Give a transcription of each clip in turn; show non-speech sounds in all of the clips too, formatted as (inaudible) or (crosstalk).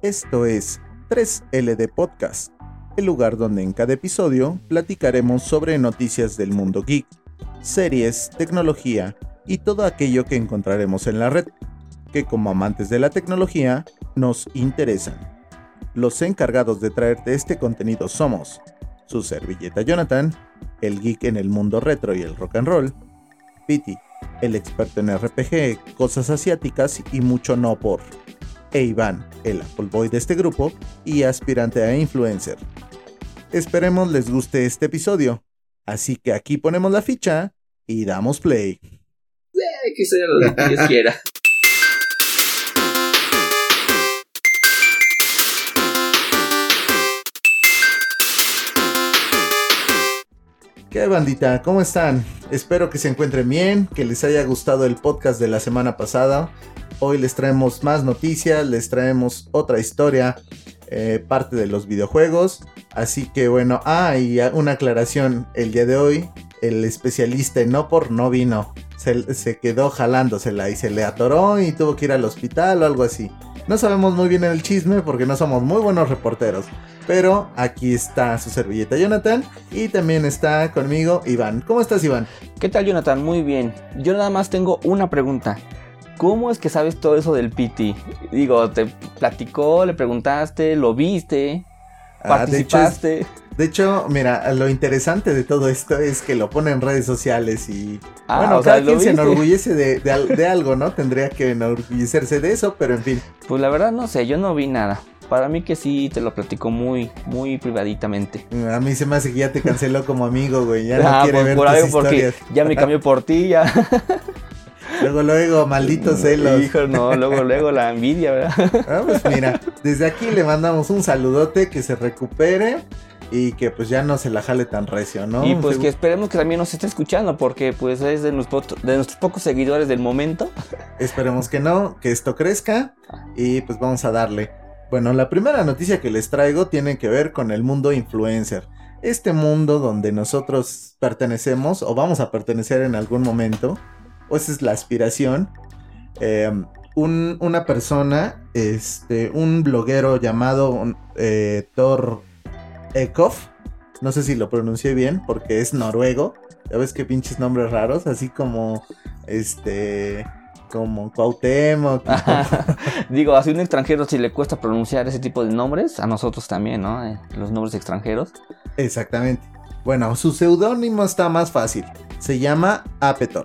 Esto es 3LD Podcast, el lugar donde en cada episodio platicaremos sobre noticias del mundo geek, series, tecnología y todo aquello que encontraremos en la red, que como amantes de la tecnología nos interesan. Los encargados de traerte este contenido somos su servilleta Jonathan, el geek en el mundo retro y el rock and roll, Pity, el experto en RPG, cosas asiáticas y mucho no por, e Iván, el Apple Boy de este grupo y aspirante a influencer. Esperemos les guste este episodio, así que aquí ponemos la ficha y damos play. Eh, que sea lo que Dios quiera. (laughs) ¿Qué bandita? ¿Cómo están? Espero que se encuentren bien, que les haya gustado el podcast de la semana pasada. Hoy les traemos más noticias, les traemos otra historia, eh, parte de los videojuegos. Así que bueno, ah, y una aclaración, el día de hoy el especialista en no por no vino. Se, se, quedó jalándosela y se le atoró y tuvo que ir al hospital o algo así. No sabemos muy bien el chisme porque no somos muy buenos reporteros. Pero aquí está su servilleta Jonathan y también está conmigo Iván. ¿Cómo estás Iván? ¿Qué tal Jonathan? Muy bien. Yo nada más tengo una pregunta. ¿Cómo es que sabes todo eso del PT? Digo, ¿te platicó, le preguntaste, lo viste, participaste? Ah, de, hecho, mira, lo interesante de todo esto es que lo pone en redes sociales y... Ah, bueno, sea, cada ¿lo quien se enorgullece de, de al- de (laughs) algo, ¿no? Tendría que enorgullecerse de eso, pero en fin. Pues la verdad no sé, yo no vi nada. Para mí que sí te lo platicó muy, muy privaditamente. A mí se me hace que ya te canceló como amigo, güey. Ya (laughs) no Ah, quiere por, ver por tus algo porque historias. ya me cambió por ti, ya. (laughs) Luego, luego, malditos celos. Hijo, no, luego, luego la envidia, ¿verdad? Ah, pues mira, desde aquí le mandamos un saludote, que se recupere y que pues ya no se la jale tan recio, ¿no? y pues Segu- que esperemos que también nos esté escuchando porque pues es de, de nuestros pocos seguidores del momento. Esperemos que no, que esto crezca y pues vamos a darle. Bueno, la primera noticia que les traigo tiene que ver con el mundo influencer. Este mundo donde nosotros pertenecemos o vamos a pertenecer en algún momento, o esa es la aspiración. Eh, un- una persona, este, un bloguero llamado eh, Thor Ekhoff, no sé si lo pronuncié bien porque es noruego. Ya ves que pinches nombres raros, así como este como Cuauhtémoc. (laughs) Digo, a un extranjero si le cuesta pronunciar ese tipo de nombres, a nosotros también, ¿no? Eh, Los nombres extranjeros. Exactamente. Bueno, su seudónimo está más fácil. Se llama Apetor.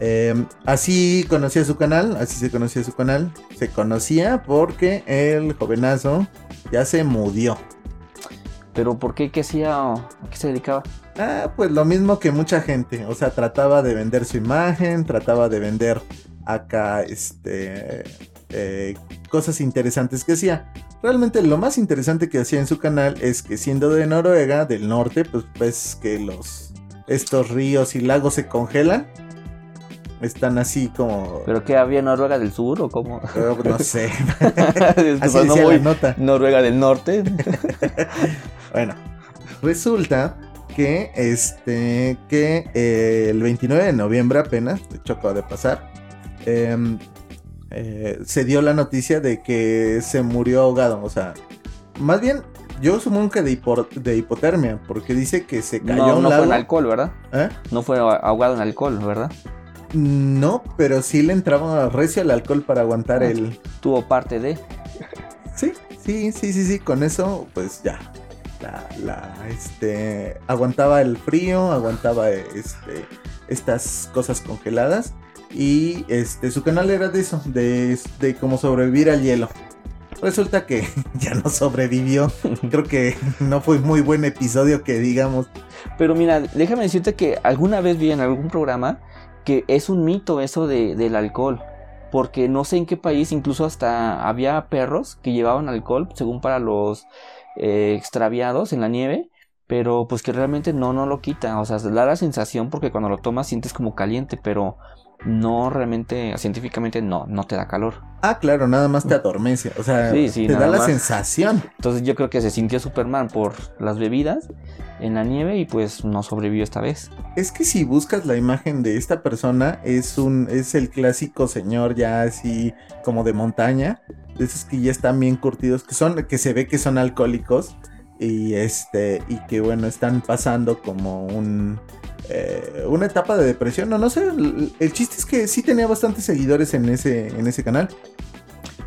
Eh, así conocía su canal, así se conocía su canal. Se conocía porque el jovenazo ya se mudió. Pero ¿por qué? ¿Qué hacía? ¿A qué se dedicaba? Ah, pues lo mismo que mucha gente. O sea, trataba de vender su imagen, trataba de vender acá, este, eh, cosas interesantes que hacía. Realmente lo más interesante que hacía en su canal es que siendo de Noruega, del norte, pues ves que los, estos ríos y lagos se congelan. Están así como, ¿Pero qué había Noruega del Sur o cómo? no sé, (laughs) así la nota. Noruega del Norte. (laughs) Bueno, resulta que este que eh, el 29 de noviembre apenas, de hecho acaba de pasar, em, eh, se dio la noticia de que se murió ahogado. O sea, más bien, yo supongo que de, hipo- de hipotermia, porque dice que se cayó a No, un no fue en alcohol, ¿verdad? ¿Eh? No fue ahogado en alcohol, ¿verdad? No, pero sí le entraba recio al alcohol para aguantar Ah. el. Tuvo parte de. Sí, sí, sí, sí, sí, con eso, pues ya. La, la, este, aguantaba el frío, aguantaba, este, estas cosas congeladas. Y, este, su canal era de eso, de, de cómo sobrevivir al hielo. Resulta que (laughs) ya no sobrevivió. (laughs) Creo que no fue muy buen episodio que digamos. Pero mira, déjame decirte que alguna vez vi en algún programa que es un mito eso de, del alcohol. Porque no sé en qué país, incluso hasta había perros que llevaban alcohol, según para los eh, extraviados en la nieve. Pero pues que realmente no, no lo quita. O sea, da la sensación porque cuando lo tomas sientes como caliente. Pero no realmente, científicamente no, no te da calor. Ah, claro, nada más te adormece, o sea, Sí, sí, te da la más. sensación. Entonces yo creo que se sintió Superman por las bebidas en la nieve y pues no sobrevivió esta vez. Es que si buscas la imagen de esta persona, es un, es el clásico señor ya así como de montaña, de esos que ya están bien curtidos, que son, que se ve que son alcohólicos, y este, y que bueno, están pasando como un eh, una etapa de depresión, no, no sé, el, el chiste es que sí tenía bastantes seguidores en ese, en ese canal.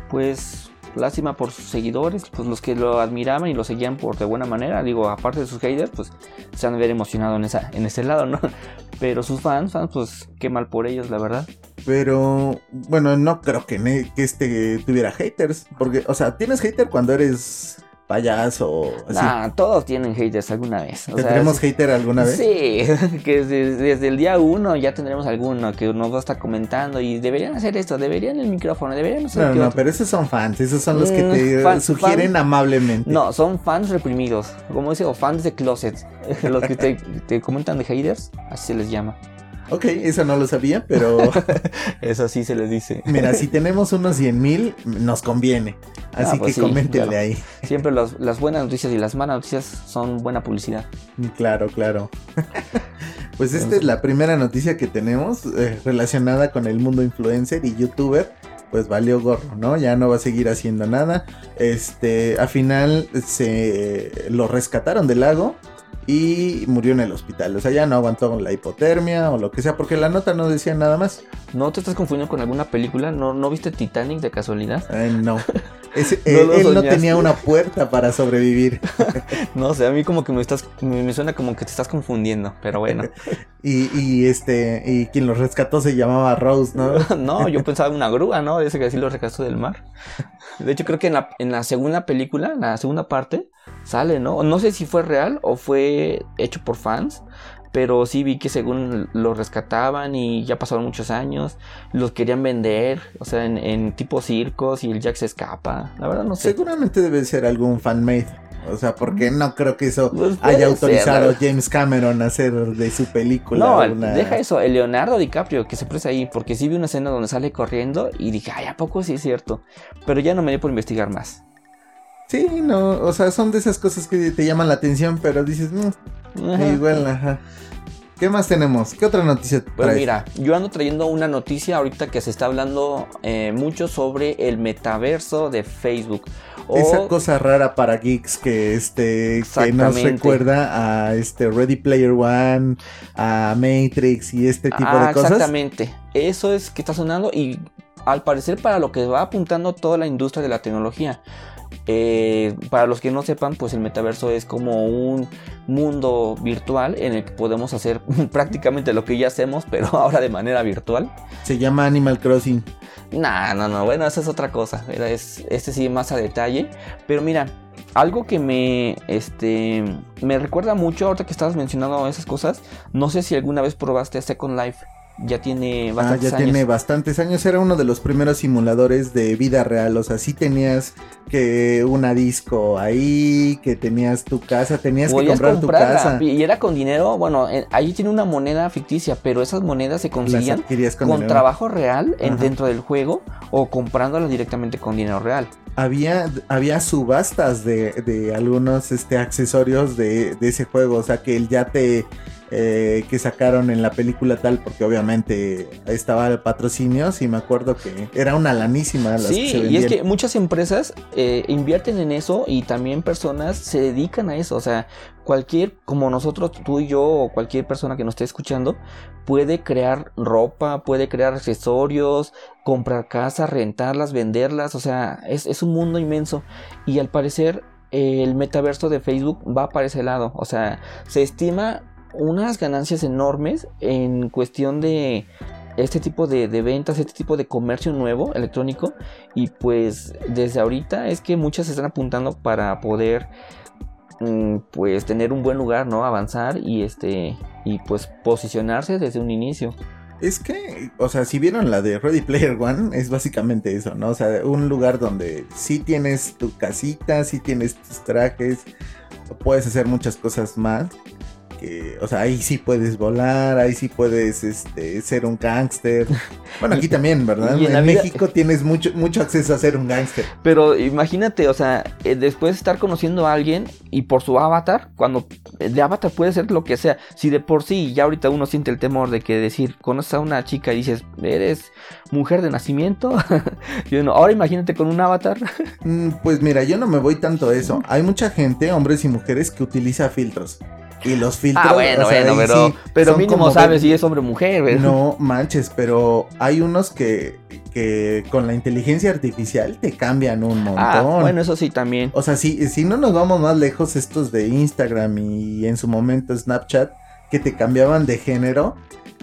Pues lástima por sus seguidores, pues los que lo admiraban y lo seguían por de buena manera, digo, aparte de sus haters, pues se han de ver emocionado en, esa, en ese lado, ¿no? (laughs) Pero sus fans, fans, pues qué mal por ellos, la verdad. Pero bueno, no creo que, que este tuviera haters. Porque, o sea, tienes hater cuando eres payaso. Nah, todos tienen haters alguna vez. O sea, ¿Tendremos sí- hater alguna vez? Sí, (laughs) que desde, desde el día uno ya tendremos alguno que nos va a estar comentando y deberían hacer esto, deberían el micrófono, deberían hacer No, no, otro. pero esos son fans, esos son los que Mm, te fan- sugieren fan- amablemente. No, son fans reprimidos, como dice, o fans de closet. (laughs) Los que te, te comentan de haters, así se les llama. Ok, eso no lo sabía, pero (laughs) Eso sí se les dice. mira, si (laughs) tenemos unos 100 mil, nos conviene. Así Ah, pues que sí, coméntenle claro. ahí. Siempre los- las buenas noticias y las malas noticias son buena publicidad. Claro, claro. (laughs) pues esta es la primera noticia que tenemos eh, relacionada con el mundo influencer y youtuber. Pues valió gorro, ¿no? Ya no va a seguir haciendo nada. Este, al final se lo rescataron del lago y murió en el hospital. O sea, ya no aguantó la hipotermia o lo que sea, porque la nota no decía nada más. ¿No te estás confundiendo con alguna película? ¿No, ¿no viste Titanic de casualidad? Ay, no. (laughs) Ese- No él, no tenía una puerta para sobrevivir. (laughs) No sé, a mí como que me estás, me, me suena como que te estás confundiendo, pero bueno. (laughs) Y, y este, y quien lo rescató se llamaba Rose, ¿no? No, yo pensaba en una grúa, ¿no? Ese que así lo rescató del mar. De hecho, creo que en la, en la segunda película, en la segunda parte, sale, ¿no? No sé si fue real o fue hecho por fans, pero sí vi que según lo rescataban y ya pasaron muchos años, los querían vender, o sea, en, en tipo circos y el Jack se escapa. La verdad no sé. Seguramente debe ser algún fanmade. O sea, porque no creo que eso Pues haya ser, autorizado ¿no? James Cameron a hacer de su película No, una... deja eso, el Leonardo DiCaprio que se presta ahí, porque sí vi una escena donde sale corriendo y dije, ay, ¿a poco sí es cierto? Pero ya no me dio por investigar más. Sí, no, o sea, son de esas cosas que te llaman la atención, pero dices, "Mm, Ajá. igual, ajá. ¿Qué más tenemos? ¿Qué otra noticia Pues traes? mira, yo ando trayendo una noticia ahorita que se está hablando eh, mucho sobre el metaverso de Facebook. O, Esa cosa rara para geeks que este que nos recuerda a este Ready Player One, a Matrix y este tipo Ah, de cosas. Exactamente. Eso es que está sonando y al parecer para lo que va apuntando toda la industria de la tecnología. Eh, para los que no sepan, pues el metaverso es como un mundo virtual en el que podemos hacer (laughs) prácticamente lo que ya hacemos, pero (laughs) ahora de manera virtual. Se llama Animal Crossing. Nah, no, no, bueno, esa es otra cosa. Es, este sí más a detalle. Pero mira, algo que me, este, me recuerda mucho ahorita que estabas mencionando esas cosas. No sé si alguna vez probaste Second Life. Ya tiene Ah, bastantes ya años. tiene bastantes años. Era uno de los primeros simuladores de vida real. O sea, sí tenías que una disco ahí, que tenías tu casa, tenías que comprar tu casa. Y era con dinero. Bueno, eh, ahí tiene una moneda ficticia, pero esas monedas se conseguían con, trabajo real en- dentro del juego o comprándolas directamente con dinero real. Había, había subastas de, de algunos este, accesorios de, de ese juego. O sea, que el yate eh, que sacaron en la película tal, porque obviamente estaba el patrocinio. Sí, me acuerdo que era una lanísima. Las Sí, que se y es que muchas empresas eh, invierten en eso y también personas se dedican a eso. O sea, cualquier, como nosotros, tú y yo, o cualquier persona que nos esté escuchando, puede crear ropa, puede crear accesorios, comprar casas, rentarlas, venderlas. O sea, es, es un mundo inmenso. Y al parecer, el metaverso de Facebook va para ese lado. O sea, se estima unas ganancias enormes en cuestión de este tipo de, de ventas, este tipo de comercio nuevo electrónico. Y pues desde ahorita es que muchas se están apuntando para poder mm, pues tener un buen lugar, ¿no? Avanzar y este y pues posicionarse desde un inicio. Es que, o sea, si vieron la de Ready Player One, es básicamente eso, ¿no? O sea, un lugar donde sí tienes tu casita, sí tienes tus trajes, puedes hacer muchas cosas más. Que, o sea, ahí sí puedes volar, ahí sí puedes este, ser un gángster. Bueno, aquí también, ¿verdad? (laughs) Y en en la vida- México tienes mucho, mucho acceso a ser un gángster. Pero imagínate, o sea, eh, después de estar conociendo a alguien y por su avatar, cuando eh, de avatar puede ser lo que sea. Si de por sí ya ahorita uno siente el temor de que decir, conoces a una chica y dices, eres mujer de nacimiento. (laughs) y uno, ahora imagínate con un avatar. Mm, Pues mira, yo no me voy tanto a eso. Hay mucha gente, hombres y mujeres, que utiliza filtros. Y los filtros. ah, bueno, o sea, bueno, ahí pero, sí pero mínimo como sabes si es hombre o mujer. ¿verdad? No manches, pero hay unos que, que con la inteligencia artificial te cambian un montón. Ah, bueno, eso sí también. O sea, si, si no nos vamos más lejos, estos de Instagram y en su momento Snapchat, que te cambiaban de género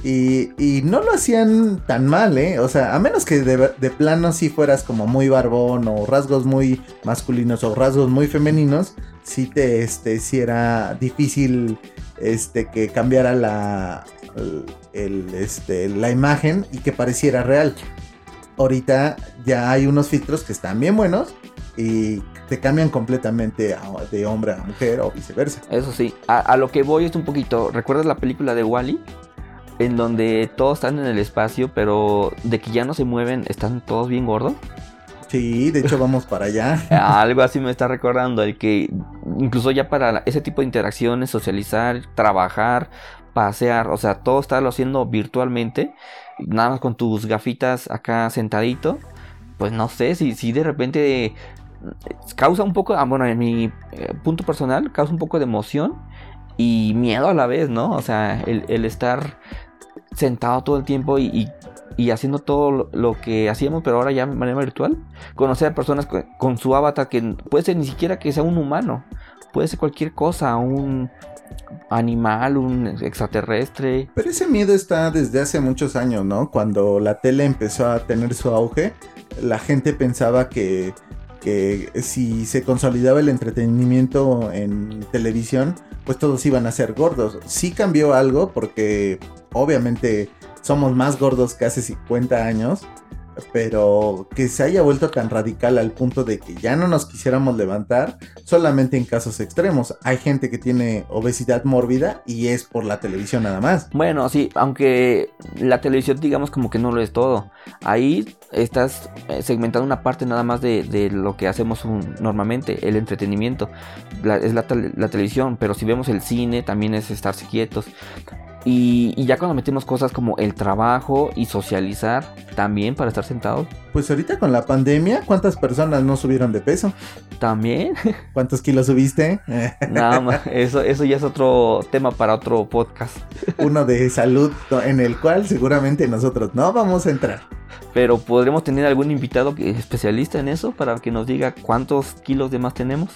y, y no lo hacían tan mal, ¿eh? O sea, a menos que de, de plano si fueras como muy barbón o rasgos muy masculinos o rasgos muy femeninos, sí te, este, sí era difícil, este, que cambiara la, el- este, la imagen y que pareciera real. Ahorita ya hay unos filtros que están bien buenos y te cambian completamente de hombre a mujer o viceversa. Eso sí, a, lo que voy es un poquito. ¿Recuerdas la película de Wally? En donde todos están en el espacio, pero de que ya no se mueven, están todos bien gordos. Sí, de hecho vamos para allá. (laughs) Algo así me está recordando, el que incluso ya para ese tipo de interacciones, socializar, trabajar, pasear, o sea, todo estarlo haciendo virtualmente, nada más con tus gafitas acá sentadito, pues no sé si, si de repente eh, causa un poco, ah, bueno, en mi eh, punto personal, causa un poco de emoción y miedo a la vez, ¿no? O sea, el, estar sentado todo el tiempo y- y haciendo todo lo, que hacíamos, pero ahora ya de manera virtual conocer a personas con su avatar que puede ser ni siquiera que sea un humano, puede ser cualquier cosa, un animal, un extraterrestre. Pero ese miedo está desde hace muchos años, ¿no? Cuando la tele empezó a tener su auge, la gente pensaba que, que si se consolidaba el entretenimiento en televisión, pues todos iban a ser gordos. Sí cambió algo porque obviamente somos más gordos que hace 50 años, pero que se haya vuelto tan radical al punto de que ya no nos quisiéramos levantar solamente en casos extremos. Hay gente que tiene obesidad mórbida y es por la televisión nada más. Bueno, sí, aunque la televisión digamos como que no lo es todo. Ahí estás eh, segmentando una parte nada más de, lo que hacemos normalmente, el entretenimiento. Es la, la televisión, pero si vemos el cine también es estarse quietos. Y, y ya cuando metemos cosas como el trabajo y socializar también para estar sentados, Pues ahorita con la pandemia, ¿cuántas personas no subieron de peso? también. (laughs) ¿Cuántos kilos subiste? Nada (laughs) más, eso, eso ya es otro tema para otro podcast. (laughs) Uno de salud en el cual seguramente nosotros no vamos a entrar. Pero podremos tener algún invitado que- especialista en eso para que nos diga cuántos kilos de más tenemos.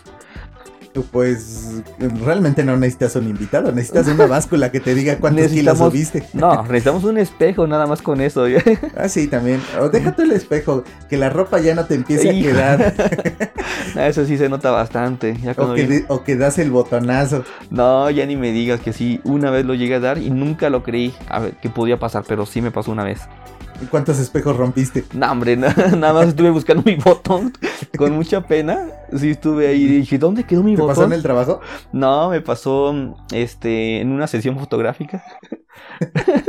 Pues realmente no necesitas un invitado, necesitas una báscula que te diga cuántos kilos subiste. No, necesitamos un espejo nada más con eso. (laughs) Ah, sí, también. O déjate el espejo, que la ropa ya no te empiece a quedar. (laughs) eso sí se nota bastante. Ya o, que viene- de- o que das el botonazo. No, ya ni me digas que sí. Una vez lo llegué a dar y nunca lo creí a ver, que podía pasar, pero sí me pasó una vez. ¿Cuántos espejos rompiste? No, hombre, na- (laughs) nada más estuve buscando mi botón con mucha pena. Sí, estuve ahí y dije, ¿dónde quedó mi ¿Te botón? pasó en el trabajo? No, me pasó este en una sesión fotográfica. (laughs)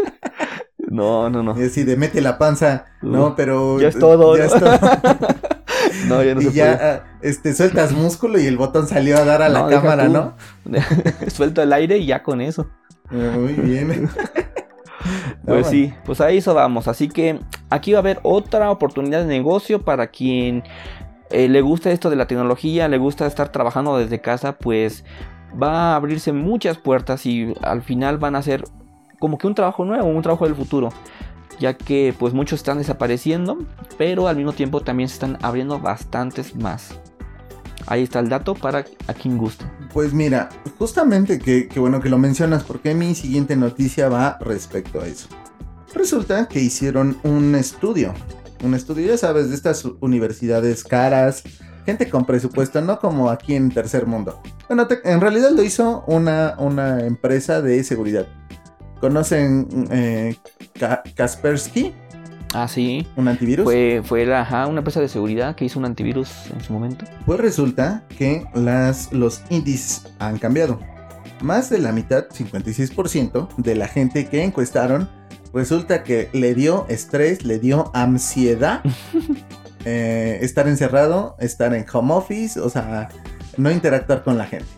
no, no, no. Y así de mete la panza. No, pero. ya es todo, Ya ¿no? es todo. (laughs) No, ya no y se ya puede. ah, este, sueltas músculo y el botón salió a dar a la No, cámara, tú. ¿no? Suelto el aire y ya con eso. Muy bien. Pues bueno. sí, pues a eso vamos. Así que aquí va a haber otra oportunidad de negocio para quien eh, le gusta esto de la tecnología, le gusta estar trabajando desde casa, pues va a abrirse muchas puertas y al final van a ser como que un trabajo nuevo, un trabajo del futuro. Ya que pues muchos están desapareciendo, pero al mismo tiempo también se están abriendo bastantes más. Ahí está el dato para a quien guste. Pues mira, justamente que, bueno que lo mencionas porque mi siguiente noticia va respecto a eso. Resulta que hicieron un estudio. Un estudio, ya sabes, de estas universidades caras, gente con presupuesto, no como aquí en Tercer Mundo. Bueno, te- en realidad lo hizo una, una empresa de seguridad. ¿Conocen eh, Ka- Kaspersky, Ah, sí. un antivirus? Fue, fue la, ajá, una empresa de seguridad que hizo un antivirus en su momento. Pues resulta que las, los índices han cambiado. más de la mitad, 56% de la gente que encuestaron, resulta que le dio estrés, le dio ansiedad (laughs) eh, estar encerrado, estar en home office, o sea, no interactuar con la gente.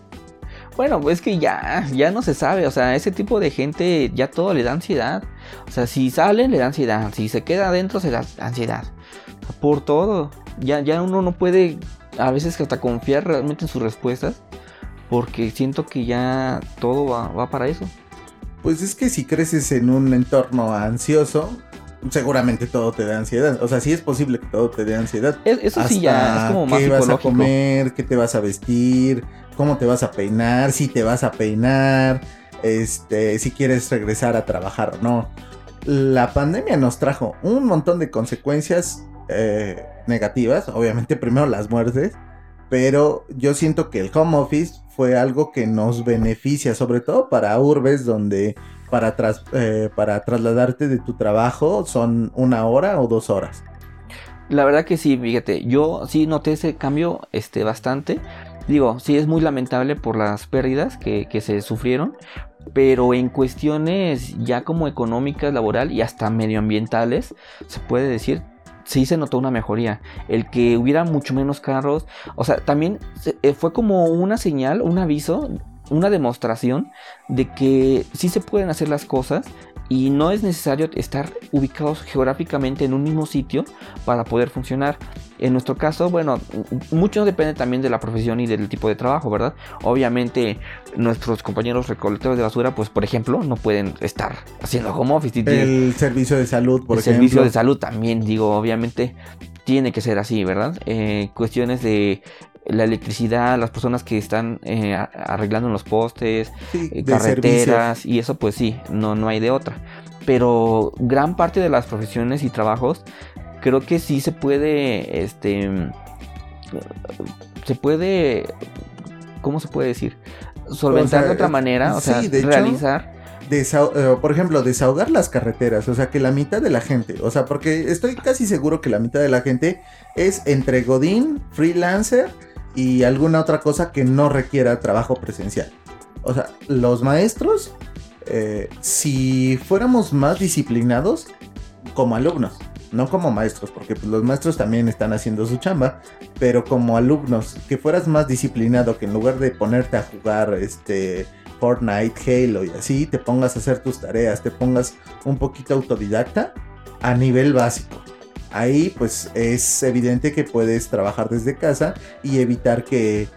Bueno, pues que ya, ya no se sabe, o sea, ese tipo de gente ya todo le da ansiedad. O sea, si salen le da ansiedad, si se queda adentro se da ansiedad. Por todo. Ya, ya uno no puede a veces hasta confiar realmente en sus respuestas, porque siento que ya todo va, va para eso. Pues es que si creces en un entorno ansioso, seguramente todo te da ansiedad. O sea, sí es posible que todo te dé ansiedad. eso sí ya es como más qué vas a comer, qué te vas a vestir, cómo te vas a peinar, si te vas a peinar, este, si quieres regresar a trabajar o no. La pandemia nos trajo un montón de consecuencias eh, negativas, obviamente primero las muertes, pero yo siento que el home office fue algo que nos beneficia, sobre todo para urbes donde para, eh, para trasladarte de tu trabajo son una hora o dos horas. La verdad que sí, fíjate, yo sí noté ese cambio este, bastante. Digo, sí es muy lamentable por las pérdidas que, que se sufrieron, pero en cuestiones ya como económicas, laboral y hasta medioambientales, se puede decir, sí se notó una mejoría. El que hubiera mucho menos carros, o sea, también eh, fue como una señal, un aviso, una demostración de que sí se pueden hacer las cosas y no es necesario estar ubicados geográficamente en un mismo sitio para poder funcionar. En nuestro caso, bueno, mucho depende también de la profesión y del tipo de trabajo, ¿verdad? Obviamente nuestros compañeros recolectores de basura, pues por ejemplo, no pueden estar haciendo home office. El servicio de salud, por el servicio de salud también, digo, obviamente tiene que ser así, ¿verdad? Eh, cuestiones de la electricidad, las personas que están eh, arreglando los postes, eh, carreteras y eso pues sí, no, no hay de otra. Pero gran parte de las profesiones y trabajos creo que sí se puede, este, se puede, ¿cómo se puede decir? Solventar de otra manera, o sea, realizar. Eh, por ejemplo, desahogar las carreteras, o sea, que la mitad de la gente, o sea, porque estoy casi seguro que la mitad de la gente es entre Godín, freelancer y alguna otra cosa que no requiera trabajo presencial. O sea, los maestros, eh, si fuéramos más disciplinados como alumnos, no como maestros, porque pues, los maestros también están haciendo su chamba, pero como alumnos, que fueras más disciplinado, que en lugar de ponerte a jugar este Fortnite, Halo y así, te pongas a hacer tus tareas, te pongas un poquito autodidacta a nivel básico ahí pues es evidente que puedes trabajar desde casa y evitar que,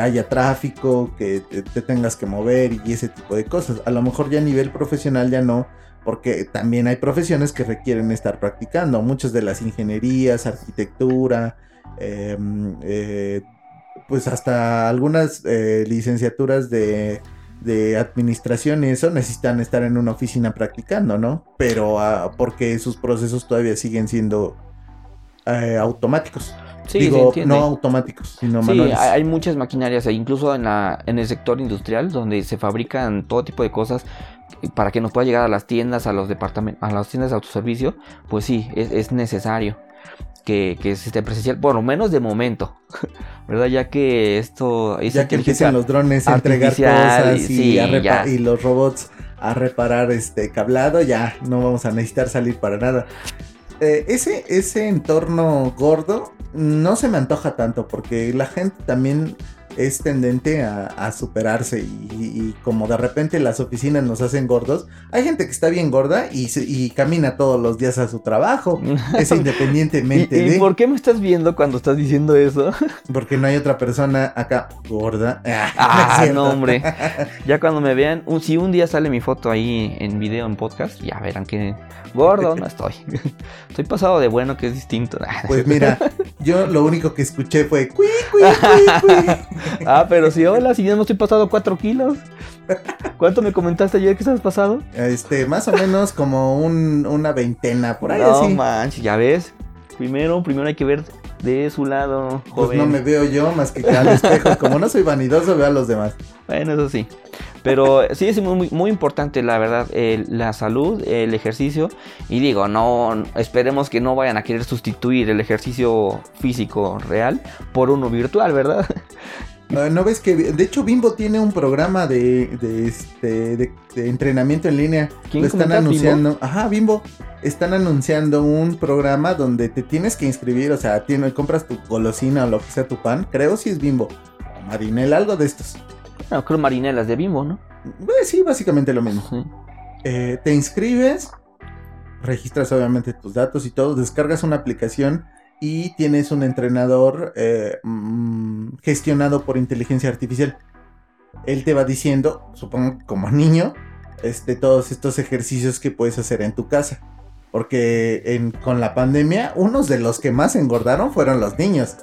haya tráfico, que te, tengas que mover y ese tipo de cosas. A lo mejor ya a nivel profesional ya no, porque también hay profesiones que requieren estar practicando. Muchas de las ingenierías, arquitectura, em, eh, pues hasta algunas eh, licenciaturas de de administración y eso necesitan estar en una oficina practicando, ¿no? Pero ah, porque sus procesos todavía siguen siendo eh, automáticos. Sí, Digo, no automáticos, sino sí, hay muchas maquinarias, e incluso en, la, en el sector industrial, donde se fabrican todo tipo de cosas para que nos pueda llegar a las tiendas, a los departamentos, a las tiendas de autoservicio, pues sí, es necesario que, que esté presencial, por lo menos de momento, (laughs) ¿verdad? Ya que esto... Ya que empiecen los drones a entregar cosas y, y, los robots a reparar este cablado, ya no vamos a necesitar salir para nada. Eh, ese, ese entorno gordo no se me antoja tanto porque la gente también es tendente a, superarse y, como de repente las oficinas nos hacen gordos, hay gente que está bien gorda y, camina todos los días a su trabajo, (laughs) es independientemente ¿Y, por qué me estás viendo cuando estás diciendo eso? (laughs) Porque no hay otra persona acá gorda. (laughs) Ah, no, hombre. Ya cuando me vean, si un día sale mi foto ahí en video, en podcast, ya verán que gordo no estoy. Estoy pasado de bueno, que es distinto. Pues mira, yo lo único que escuché fue cui, cui, ah, pero si hola, si ya no estoy pasado 4 kilos. ¿Cuánto me comentaste ayer que estabas pasado? Este, más o menos como una veintena por ahí. No manches, ya ves. Primero, primero hay que ver de su lado, joven. Pues no me veo yo más que al espejo. Como no soy vanidoso, veo a los demás. Bueno, eso sí. Pero sí es muy, muy importante, la verdad, la salud, el ejercicio. Y digo, no, esperemos que no vayan a querer sustituir el ejercicio físico real por uno virtual, ¿verdad? Ah, ¿No ves que, de hecho, Bimbo tiene un programa de, de, este, de, de entrenamiento en línea? ¿Quién Lo están Bimbo? anunciando. Ajá, Bimbo. Están anunciando un programa donde te tienes que inscribir, o sea, tiene, compras tu golosina o lo que sea tu pan. Creo si es Bimbo. O Marinela, algo de estos. No, creo marinelas de Bimbo, ¿no? Eh, sí, básicamente lo mismo. Sí. Eh, te inscribes, registras obviamente tus datos y todo, descargas una aplicación y tienes un entrenador eh, mm, gestionado por inteligencia artificial. Él te va diciendo, supongo como (laughs) niño, este, todos estos ejercicios que puedes hacer en tu casa. Porque en- con la pandemia, unos de los que más engordaron fueron los niños.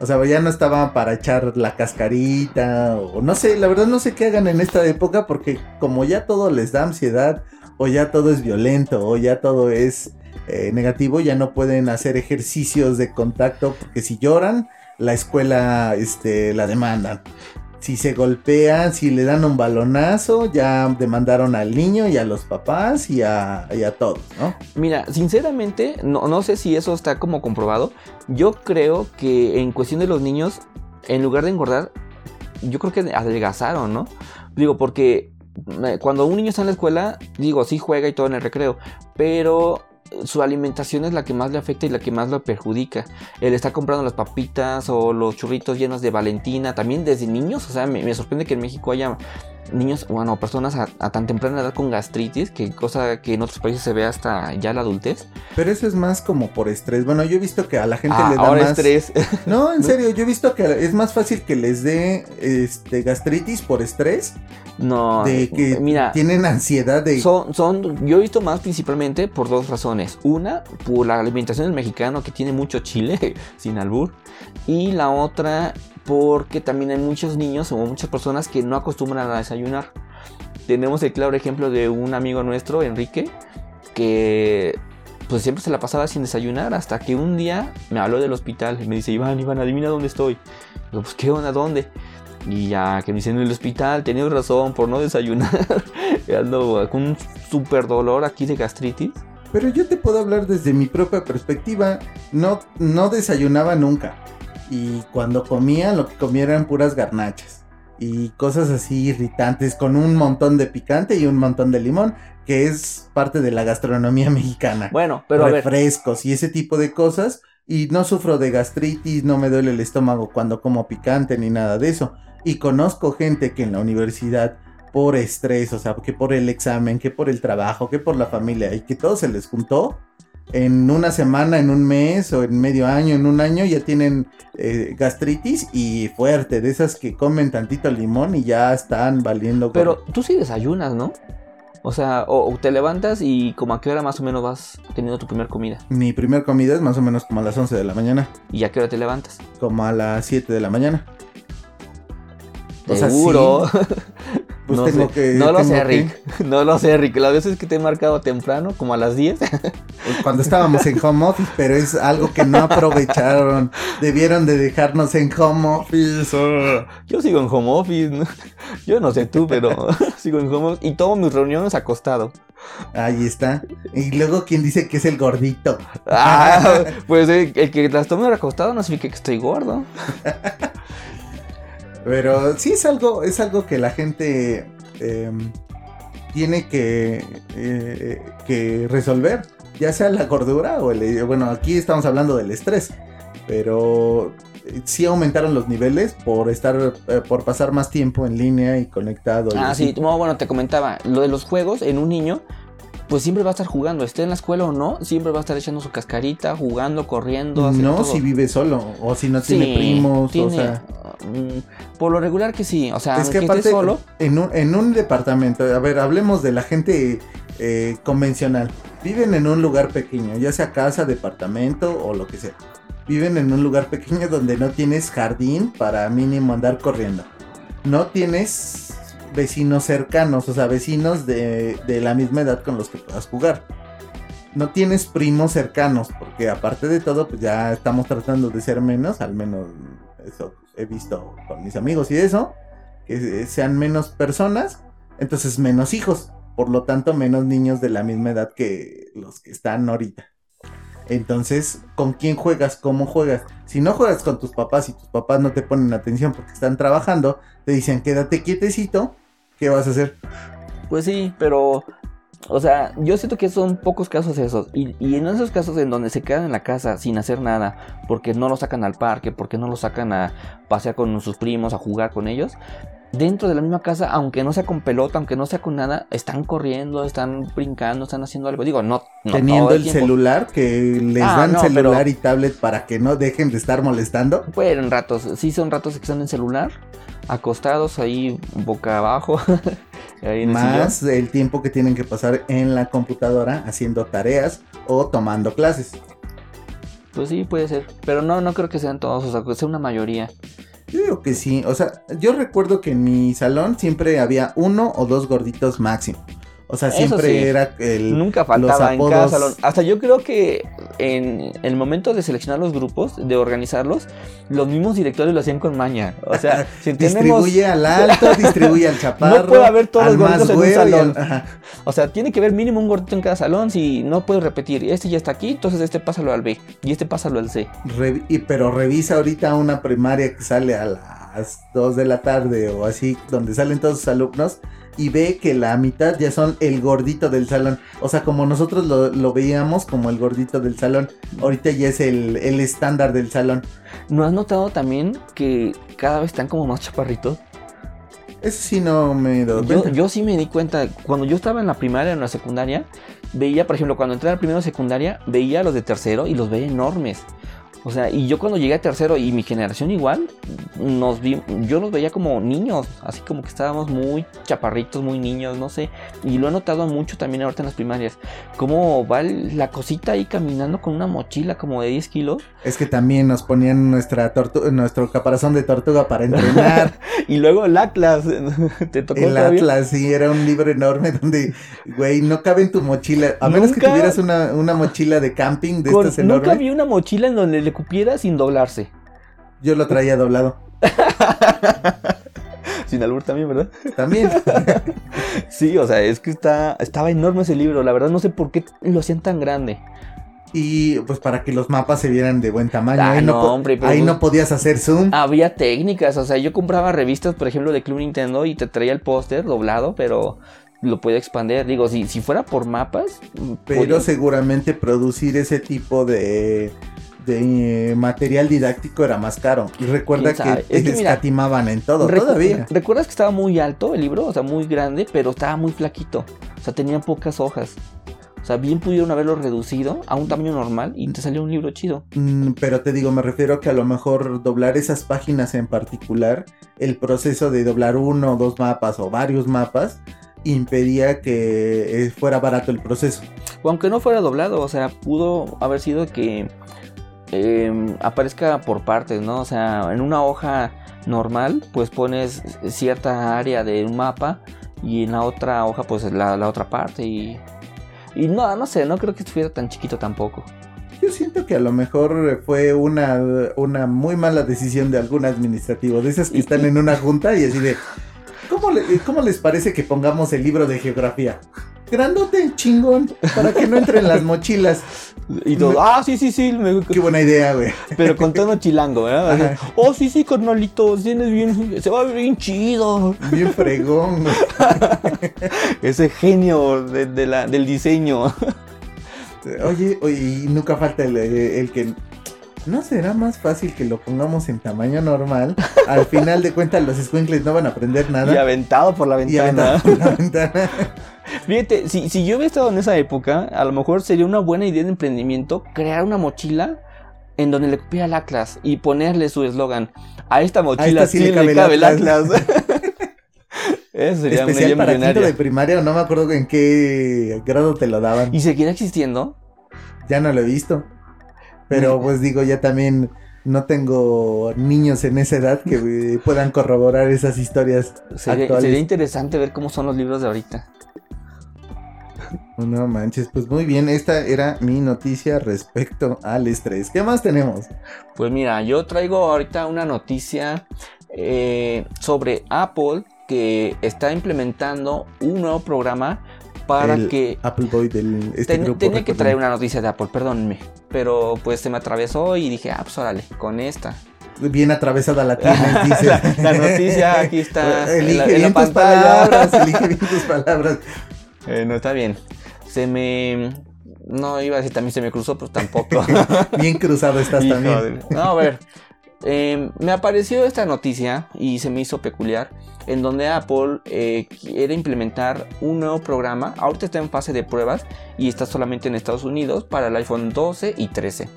O sea, ya no estaban para echar la cascarita o no sé, la verdad no sé qué hagan en esta época porque como ya todo les da ansiedad o ya todo es violento o ya todo es eh, negativo, ya no pueden hacer ejercicios de contacto porque si lloran, la escuela este, la demandan. Si se golpean, si le dan un balonazo, ya demandaron al niño y a los papás y a, y a todos, ¿no? Mira, sinceramente, no, no sé si eso está como comprobado. Yo creo que en cuestión de los niños, en lugar de engordar, yo creo que adelgazaron, ¿no? Digo, porque eh, cuando un niño está en la escuela, digo, sí juega y todo en el recreo, pero su alimentación es la que más le afecta y la que más lo perjudica. Él está comprando las papitas o los churritos llenos de Valentina, también desde niños. O sea, me, me sorprende que en México haya niños, bueno, personas a, a tan temprana edad con gastritis, que cosa que en otros países se ve hasta ya la adultez. Pero eso es más como por estrés. Bueno, yo he visto que a la gente Ah, le da ahora más... estrés. No, en (laughs) serio, yo he visto que es más fácil que les dé este gastritis por estrés no, de que mira, tienen ansiedad de son, son, yo he visto más principalmente por dos razones. Una, por la alimentación del mexicano que tiene mucho chile, (laughs) sin albur. Y la otra, porque también hay muchos niños o muchas personas que no acostumbran a desayunar. Tenemos el claro ejemplo de un amigo nuestro, Enrique, que pues siempre se la pasaba sin desayunar hasta que un día me habló del hospital y me dice, Iván, Iván, adivina dónde estoy. Digo, pues qué onda, ¿dónde? Y ya que me dicen en el hospital, tenías razón por no (laughs) desayunar. Ando con un súper dolor aquí de gastritis. Pero yo te puedo hablar desde mi propia perspectiva. No, no desayunaba nunca. Y cuando comía, lo que comía eran puras garnachas. Y cosas así irritantes, con un montón de picante y un montón de limón, que es parte de la gastronomía (laughs) mexicana. Bueno, pero a ver, refrescos y ese tipo de cosas. Y no sufro de gastritis, no me duele el estómago cuando como picante ni nada de eso. Y conozco gente que en la universidad, por estrés, o sea, que por el examen, que por el trabajo, que por la familia, y que todo se les juntó, en una semana, en un mes, o en medio año, en un año, ya tienen eh, gastritis y fuerte, de esas que comen tantito limón y ya están valiendo. pero tú sí desayunas, ¿no? O sea, o, o te levantas y como a qué hora más o menos vas teniendo tu primer comida. Mi primer comida es más o menos como a las 11 de la mañana, ¿Y a qué hora te levantas? como a las 7 de la mañana. O sea, Seguro. (laughs) Pues no tengo sé, que- no lo sé, que- Rick. (laughs) No lo sé, Rick. Las veces que te he marcado temprano, como a las 10. Cuando estábamos en home office, pero es algo que no aprovecharon. Debieron de dejarnos en home office. oh. (laughs) Yo sigo en home office. ¿no? Yo no sé tú, pero (laughs) sigo en home office. Y tomo mis reuniones acostado. Ahí está. Y luego, ¿quién dice que es el gordito? Ah, pues eh, el que las tome acostado no significa que estoy gordo. Pero sí es algo, es algo que la gente eh, tiene que, eh, que resolver. Ya sea la gordura o el... Bueno, aquí estamos hablando del estrés. Pero sí aumentaron los niveles por estar... eh, por pasar más tiempo en línea y conectado. y Ah, así. sí, no, bueno, te comentaba, lo de los juegos en un niño, pues siempre va a estar jugando, esté en la escuela o no, siempre va a estar echando su cascarita, jugando, corriendo, No, todo. si vive solo o si no Sí, tiene primos, o sea, mm, por lo regular que sí, o sea, es que aparte esté solo, en un, en un departamento, a ver, hablemos de la gente eh, convencional, viven en un lugar pequeño, ya sea casa, departamento o lo que sea, viven en un lugar pequeño donde no tienes jardín para mínimo andar corriendo, no tienes vecinos cercanos, o sea, vecinos de, de la misma edad con los que puedas jugar. No tienes primos cercanos, porque aparte de todo, pues ya estamos tratando de ser menos, al menos eso he visto con mis amigos y eso, que sean menos personas, entonces menos hijos, por lo tanto menos niños de la misma edad que los que están ahorita. Entonces, ¿con quién juegas? ¿Cómo juegas? Si no juegas con tus papás y tus papás no te ponen atención porque están trabajando, te dicen quédate quietecito, ¿qué vas a hacer? Pues sí, pero o sea, yo siento que son pocos casos esos. Y, en esos casos en donde se quedan en la casa sin hacer nada, porque no lo sacan al parque, porque no lo sacan a pasear con sus primos, a jugar con ellos, dentro de la misma casa, aunque no sea con pelota, aunque no sea con nada, están corriendo, están brincando, están haciendo algo. Digo, no. no Teniendo el, celular, que les Ah, dan no, celular pero- y tablet para que no dejen de estar molestando. Fueron ratos, sí son ratos que están en celular, acostados ahí boca abajo. (laughs) ahí en Más el tiempo que tienen que pasar en la computadora haciendo tareas o tomando clases. Pues sí, puede ser. Pero no, no creo que sean todos, o sea, que sea una mayoría. Yo digo que sí, o sea, yo recuerdo que en mi salón siempre había uno o dos gorditos máximo. O sea, siempre sí. era el... Nunca faltaba en cada salón. Hasta yo creo que en el momento de seleccionar los grupos, de organizarlos, los mismos directores lo hacían con maña. O sea, (laughs) si tenemos. Distribuye al alto, (laughs) distribuye al chaparro. puede haber todos los gorditos en un salón. al-. O sea, tiene que haber mínimo un gordito en cada salón. Si no puedes repetir, este ya está aquí, entonces este pásalo al B y este pásalo al C. Y- pero revisa ahorita una primaria que sale a las 2 de la tarde o así, donde salen todos sus alumnos, y ve que la mitad ya son el gordito del salón. O sea, como nosotros lo, lo veíamos como el gordito del salón, ahorita ya es el, el estándar del salón. ¿No has notado también que cada vez están como más chaparritos? Eso sí no me he dado Yo, yo sí me di cuenta, cuando yo estaba en la primaria, en la secundaria, veía, por ejemplo, cuando entré al primero de secundaria, veía a los de tercero y los veía enormes. O sea, y yo cuando llegué a tercero y mi generación igual, nos vi, yo los veía como niños, así como que estábamos muy chaparritos, muy niños, no sé. Y lo he notado mucho también ahorita en las primarias. Cómo va la cosita ahí caminando con una mochila como de 10 kilos. Es que también nos ponían nuestra nuestro caparazón de tortuga para entrenar. (laughs) Y luego el Atlas, (laughs) ¿te tocó El todavía? Atlas, sí, era un libro enorme donde, güey, no cabe en tu mochila. A menos que Nunca- tuvieras una, una mochila de camping de Con- estas nunca enormes. vi una mochila en donde le cupiera sin doblarse. Yo lo traía doblado. (laughs) Sin albur también, ¿verdad? También. (laughs) Sí, o sea, es que está, estaba enorme ese libro. La verdad no sé por qué lo hacían tan grande. y pues para que los mapas se vieran de buen tamaño. Ah, ahí no, hombre, pero ahí no podías hacer zoom. Había técnicas, o sea, yo compraba revistas, por ejemplo, de Club Nintendo y te traía el póster doblado, pero lo podía expandir. Digo, si, si fuera por mapas, pero podía- seguramente producir ese tipo de, de material didáctico era más caro. Y recuerda que, Es que escatimaban en todo, Recu- todavía. ¿Recuerdas que estaba muy alto el libro? O sea, muy grande, pero estaba muy flaquito. O sea, tenía pocas hojas. O sea, bien pudieron haberlo reducido a un tamaño normal y te salió un libro chido. Mm, Pero te digo, me refiero que a lo mejor doblar esas páginas en particular, el proceso de doblar uno o dos mapas o varios mapas, impedía que eh, fuera barato el proceso. O aunque no fuera doblado, o sea, pudo haber sido que eh, aparezca por partes, ¿no? O sea, en una hoja normal, pues pones cierta área de un mapa y en la otra hoja, pues la, la otra parte y... Y no, no sé, no creo que estuviera tan chiquito tampoco. Yo siento que a lo mejor fue una, una muy mala decisión de algún administrativo, de esas que están en una junta y así de, ¿cómo, le- cómo les parece que pongamos el libro de geografía? Grandote, chingón, para que no entren las mochilas. Y todo, Me- ah, sí, sí, sí, me- Qué buena idea, güey. pero con tono chilango, ¿verdad? Ajá. oh, sí, sí, carnalito, tienes bien, se va bien chido. Bien fregón, güey. (laughs) Ese genio de- de la- del diseño. Oye, oye, y nunca falta el, eh, el que... ¿No será más fácil que lo pongamos en tamaño normal? Al final de cuentas los squinkles no van a aprender nada. Y aventado por la Y ventana. aventado por la ventana. Fíjate, si, si yo hubiera estado en esa época, a lo mejor sería una buena idea de emprendimiento crear una mochila en donde le copiara el Atlas y ponerle su eslogan. A esta mochila sí, le cabe, el Atlas. (laughs) Eso sería Especial para quinto de primaria, no me acuerdo en qué grado te lo daban. ¿Y seguirá existiendo? Ya no lo he visto. Pero Mm. pues digo, ya también no tengo niños en esa edad que eh, puedan corroborar esas historias Sería, actuales. sería interesante ver cómo son los libros de ahorita. (laughs) No manches, pues muy bien, esta era mi noticia respecto al estrés. ¿Qué más tenemos? Pues mira, yo traigo ahorita una noticia eh, sobre Apple que está implementando un nuevo programa para El que... Apple Boy del este Ten- grupo. tenía que traer una noticia de Apple, perdónenme. pero pues se me atravesó y dije, ah, pues órale, con esta. Bien atravesada la (laughs) dice. la noticia aquí está. (laughs) Elige bien tus palabras, elige bien tus palabras. Eh, no está bien. Se me. No iba a decir también se me cruzó, pues tampoco. (laughs) bien cruzado estás también. No, a ver. Em, me apareció esta noticia y se me hizo peculiar en donde Apple eh, quiere implementar un nuevo programa. Ahorita está en fase de pruebas y está solamente en Estados Unidos para el iPhone 12 y 13.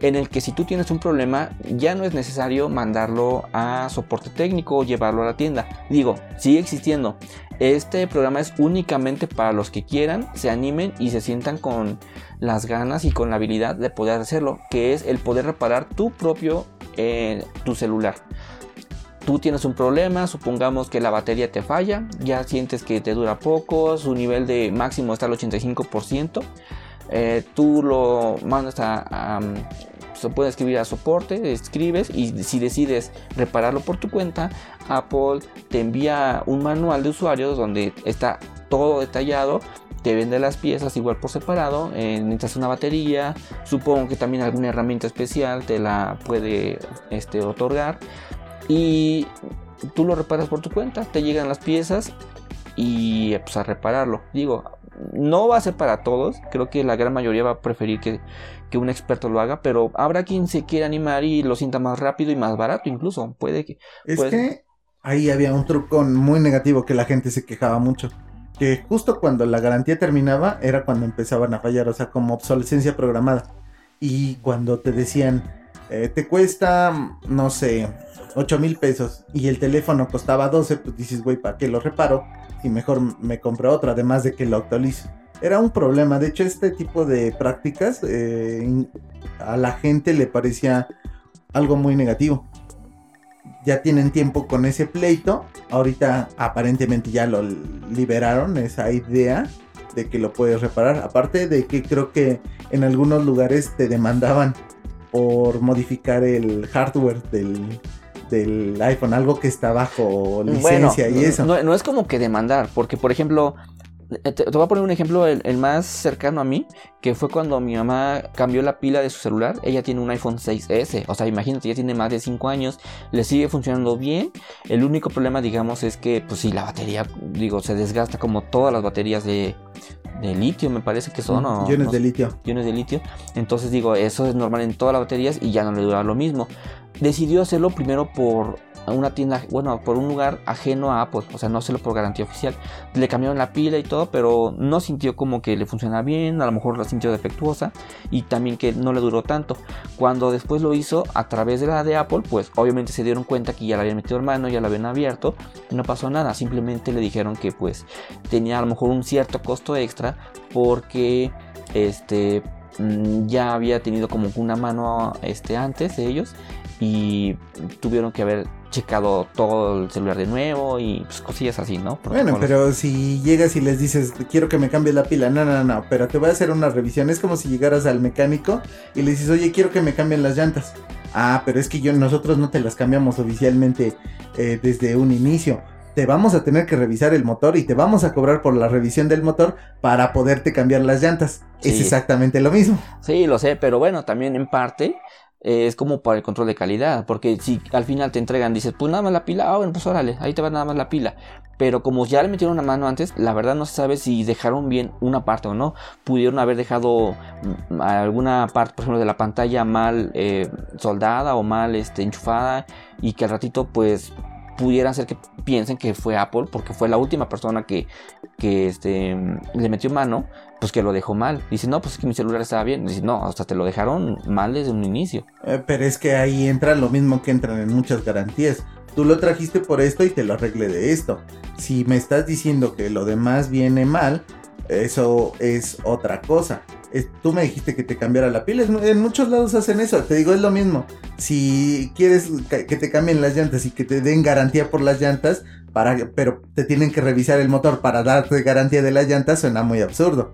En el que si tú tienes un problema ya no es necesario mandarlo a soporte técnico o llevarlo a la tienda. Digo, sigue existiendo. Este programa es únicamente para los que quieran, se animen y se sientan con las ganas y con la habilidad de poder hacerlo, que es el poder reparar tu propio tu celular. Tú tienes un problema, supongamos que la batería te falla, ya sientes que te dura poco, su nivel de máximo está al 85%, eh, tú lo mandas a, se puede escribir a soporte, escribes y si decides repararlo por tu cuenta, Apple te envía un manual de usuarios donde está todo detallado te vende las piezas igual por separado, eh, necesitas una batería, supongo que también alguna herramienta especial te la puede este, otorgar y tú lo reparas por tu cuenta, te llegan las piezas y pues a repararlo. Digo, no va a ser para todos, creo que la gran mayoría va a preferir que, que, un experto lo haga, pero habrá quien se quiera animar y lo sienta más rápido y más barato incluso, puede que... Es que ahí había un truco muy negativo que la gente se quejaba mucho que justo cuando la garantía terminaba era cuando empezaban a fallar, o sea, como obsolescencia programada. Y cuando te decían, eh, te cuesta, no sé, 8 mil pesos y el teléfono costaba 12, pues dices, güey, ¿para qué lo reparo? Y mejor me compro otro, además de que lo actualizo. Era un problema, de hecho este tipo de prácticas eh, a la gente le parecía algo muy negativo ya tienen tiempo con ese pleito. Ahorita aparentemente ya lo liberaron, esa idea de que lo puedes reparar. Aparte de que creo que en algunos lugares te demandaban por modificar el hardware del, del iPhone, algo que está bajo licencia y eso. No, no, es como que demandar, porque por ejemplo, eh, te, voy a poner un ejemplo, el, más cercano a mí, que fue cuando mi mamá cambió la pila de su celular. Ella tiene un iPhone 6S, o sea, imagínate, ya tiene más de 5 años, le sigue funcionando bien. El único problema, digamos, es que, pues sí, la batería, digo, se desgasta como todas las baterías de, litio, me parece que son. ¿no? Iones de litio. Iones de litio. Entonces, digo, eso es normal en todas las baterías y ya no le dura lo mismo. Decidió hacerlo primero por una tienda, bueno, por un lugar ajeno a Apple, o sea, no hacerlo por garantía oficial. Le cambiaron la pila y todo, pero no sintió como que le funciona bien, a lo mejor la sintió defectuosa y también que no le duró tanto. Cuando después lo hizo a través de la de Apple, pues obviamente se dieron cuenta que ya la habían metido en mano, ya la habían abierto, no pasó nada, simplemente le dijeron que pues tenía a lo mejor un cierto costo extra porque este mm, ya había tenido como una mano este antes de ellos y tuvieron que haber checado todo el celular de nuevo y pues, cosillas así, ¿no? bueno, pero si llegas y les dices, quiero que me cambie la pila, no, no, no, pero te voy a hacer una revisión. Es como si llegaras al mecánico y le dices, oye, quiero que me cambien las llantas. Ah, pero es que yo, nosotros no te las cambiamos oficialmente eh, desde un inicio. Te vamos a tener que revisar el motor y te vamos a cobrar por la revisión del motor para poderte cambiar las llantas. Es exactamente lo mismo. Sí, lo sé, pero bueno, también en parte es como para el control de calidad, porque si al final te entregan, dices, pues nada más la pila, ah, bueno, pues órale, ahí te va nada más la pila. Pero como ya le metieron una mano antes, la verdad no se sabe si dejaron bien una parte o no. Pudieron haber dejado mm, alguna parte, por ejemplo, de la pantalla mal eh, soldada o mal este, enchufada y que al ratito pues pudieran ser que piensen que fue Apple porque fue la última persona que, que este, le metió mano pues que lo dejó mal. Dice, no, pues es que mi celular estaba bien. Dice, no, hasta te lo dejaron mal desde un inicio. Eh, pero es que ahí entra lo mismo que entran en muchas garantías. Tú lo trajiste por esto y te lo arreglé de esto. Si me estás diciendo que lo demás viene mal, eso es otra cosa. tú me dijiste que te cambiara la pila. En muchos lados hacen eso. Te digo, es lo mismo. Si quieres que te cambien las llantas y que te den garantía por las llantas, para, pero te tienen que revisar el motor para darte garantía de las llantas, suena muy absurdo.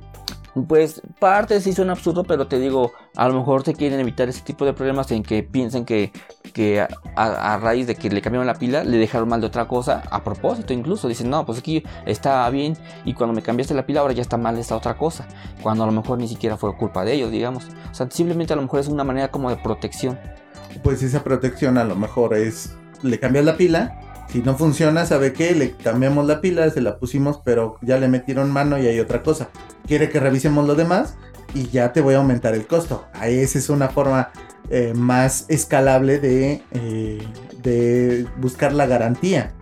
Pues parte sí suena absurdo, pero te digo, a lo mejor te quieren evitar ese tipo de problemas en que piensen que, que a, a raíz de que le cambiaron la pila, le dejaron mal de otra cosa, a propósito incluso. Dicen, no, pues aquí está bien y cuando me cambiaste la pila ahora ya está mal esta otra cosa. Cuando a lo mejor ni siquiera fue culpa de ellos, digamos. O sea, simplemente a lo mejor es una manera como de protección. Pues esa protección a lo mejor es, le cambias la pila si no funciona, ¿sabe qué? Le cambiamos la pila, se la pusimos, pero ya le metieron mano y hay otra cosa. Quiere que revisemos lo demás y ya te voy a aumentar el costo. Ahí esa es una forma eh, más escalable de, eh, de buscar la garantía.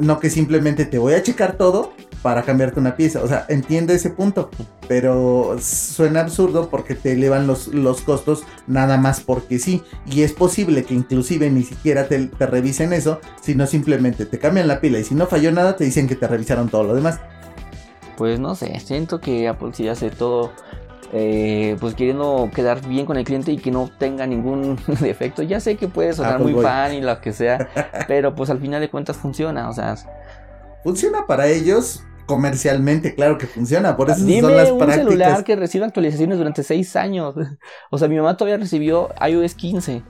No que simplemente te voy a checar todo para cambiarte una pieza. O sea, entiende ese punto, pero suena absurdo porque te elevan los, los costos nada más porque sí. Y es posible que inclusive ni siquiera te, te, revisen eso, sino simplemente te cambian la pila y si no falló nada te dicen que te revisaron todo lo demás. Pues no sé, siento que Apple sí hace todo eh, pues queriendo quedar bien con el cliente y que no tenga ningún (laughs) defecto. Ya sé que puede sonar Apple muy boy. fan y lo que sea, (laughs) pero pues al final de cuentas funciona, o sea... Funciona para ellos, comercialmente, claro que funciona. Por eso Dime son las un prácticas. celular que recibe actualizaciones durante 6 años. (laughs) O sea, mi mamá todavía recibió iOS 15,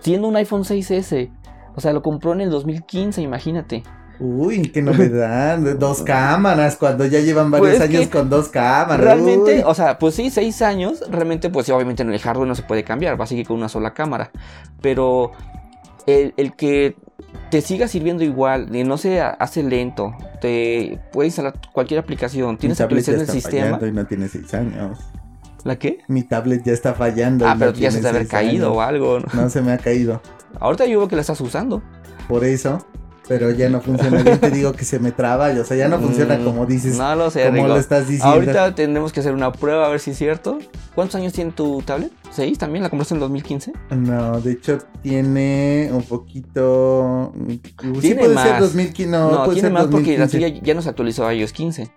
siendo un iPhone 6S. O sea, lo compró en el 2015, imagínate. Uy, qué (laughs) novedad. dos cámaras, cuando ya llevan varios Pues años que con dos cámaras. Realmente, Uy. o sea, pues sí, 6 años. Realmente, pues sí, obviamente en el hardware no se puede cambiar. Va a seguir con una sola cámara. Pero el, el que te siga sirviendo igual, y no se hace lento, te puedes instalar cualquier aplicación, Mi tienes ya actualización del sistema. y no tiene seis años. ¿La qué? Mi tablet ya está fallando. Ah, pero no tú ya se te haber caído años. o algo. ¿no? No se me ha caído. Ahorita yo veo que la estás usando. Por eso. Pero ya no funciona. Yo te digo que se me traba. O sea, ya no funciona Mm, como dices. No lo sé, como Rigo. lo estás diciendo. Ahorita tendremos que hacer una prueba a ver si es cierto. ¿Cuántos años tiene tu tablet? ¿Seis también? ¿La compraste en 2015? No, de hecho tiene un poquito. Sí Tiene puede ser más. 2015. No, No, puede tiene ser más porque la 2015. tuya ya no se actualizó a iOS 15.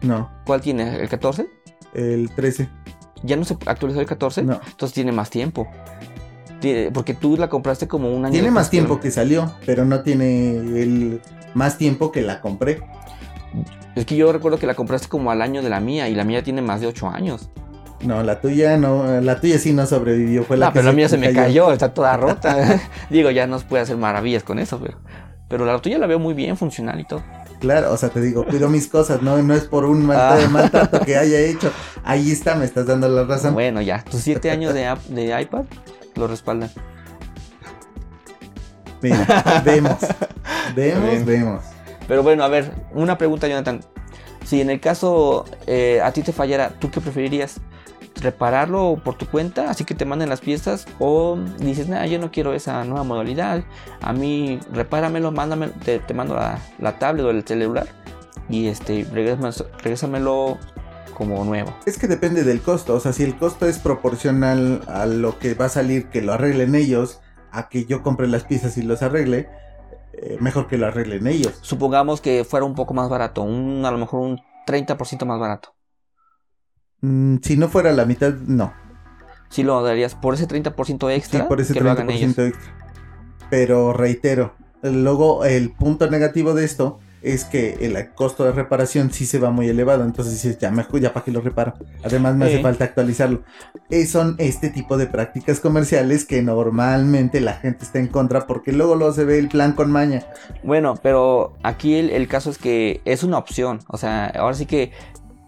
No, ¿Cuál tiene? ¿El 14? el 13. ¿Ya no se actualizó el 14? No. Entonces tiene más tiempo. Porque tú la compraste como un año. Tiene más tiempo que salió, pero no tiene el más tiempo que la compré. Es que yo recuerdo que la compraste como al año de la mía y la mía tiene más de 8 años. No, la tuya no, la tuya sí no sobrevivió. Fue la No, que pero la mía se me cayó, está toda (laughs) rota. (laughs) Digo, ya no se puede hacer maravillas con eso, pero, pero la tuya la veo muy bien, funcional y todo. Claro, o sea, te digo, cuido mis cosas, no, no es por un mal- Ah. (laughs) maltrato que haya hecho. Ahí está, me estás dando la razón. Bueno, ya, tus 7 años de, de iPad lo respaldan. Mira, (laughs) vemos, vemos, vemos. Pero bueno, a ver, una pregunta, Jonathan. Si en el caso eh, a ti te fallara, ¿tú qué preferirías? ¿Repararlo por tu cuenta, así que te manden las piezas? ¿O dices, nah, yo no quiero esa nueva modalidad? A mí, repáramelo, mándamelo, te, te mando la, la tablet o el celular y este, regrésamelo, regrésamelo como nuevo. Es que depende del costo, o sea, si el costo es proporcional a lo que va a salir que lo arreglen ellos, a que yo compre las piezas y los arregle, eh, mejor que lo arreglen ellos. Supongamos que fuera un poco más barato, un, a lo mejor un 30% más barato. Mm, si no fuera la mitad, no. Si lo darías por ese 30% extra Sí, por ese que lo hagan 30% ellos. extra. Pero reitero, luego el punto negativo de esto es que el costo de reparación sí se va muy elevado. Entonces dices, ya mejor, ya para que lo reparo. Además me Sí. hace falta actualizarlo. Eh, son este tipo de prácticas comerciales que normalmente la gente está en contra porque luego luego se ve el plan con maña. Bueno, pero aquí el, el caso es que es una opción. O sea, ahora sí que,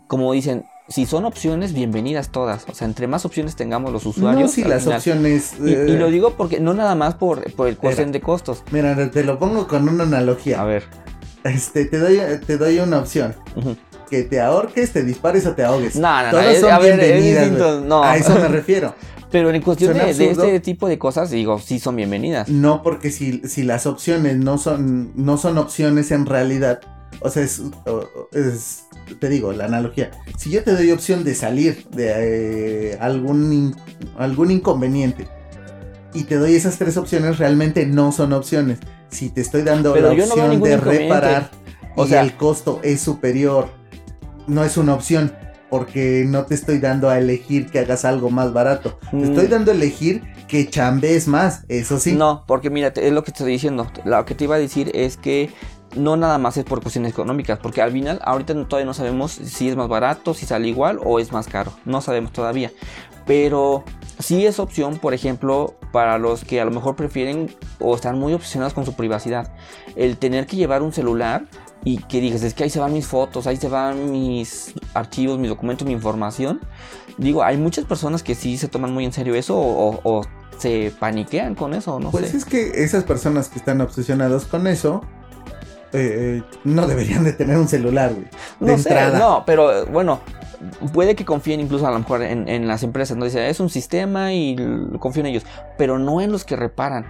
como dicen, si son opciones, bienvenidas todas. O sea, entre más opciones tengamos los usuarios. no, si al las final- opciones... Y, y eh, lo digo porque no nada más por, por el cuestión de costos. Mira, te lo pongo con una analogía. A ver. Este, te doy, te doy una opción. Que te ahorques, te dispares o te ahogues. No, no, no. Todas es- son a ver, es bienvenidas, güey. no. A eso me (laughs) refiero. Pero en cuestión de, este tipo de cosas, digo, sí son bienvenidas. No, porque si, si las opciones no son, no son opciones en realidad, o sea, es, es- te digo, la analogía. Si yo te doy opción de salir de eh, algún, in- algún inconveniente y te doy esas tres opciones, realmente no son opciones. Si te estoy dando Pero la no opción de reparar O y sea- el costo es superior, no es una opción. Porque no te estoy dando a elegir que hagas algo más barato. Te Mm. estoy dando a elegir que chambees más. Eso sí. No, porque mira, es lo que te estoy diciendo. Lo que te iba a decir es que no nada más es por cuestiones económicas, porque al final ahorita todavía no sabemos si es más barato, si sale igual o es más caro, no sabemos todavía. Pero sí es opción, por ejemplo, para los que a lo mejor prefieren o están muy obsesionados con su privacidad, el tener que llevar un celular y que digas, es que ahí se van mis fotos, ahí se van mis archivos, mis documentos, mi información. Digo, hay muchas personas que sí se toman muy en serio eso o, se paniquean con eso, no pues es que esas personas que están obsesionadas con eso, eh, no deberían de tener un celular, güey. no sé, no, pero bueno, puede que confíen incluso a lo mejor en, las empresas, ¿no? Dice, es un sistema y confío en ellos, pero no en los que reparan.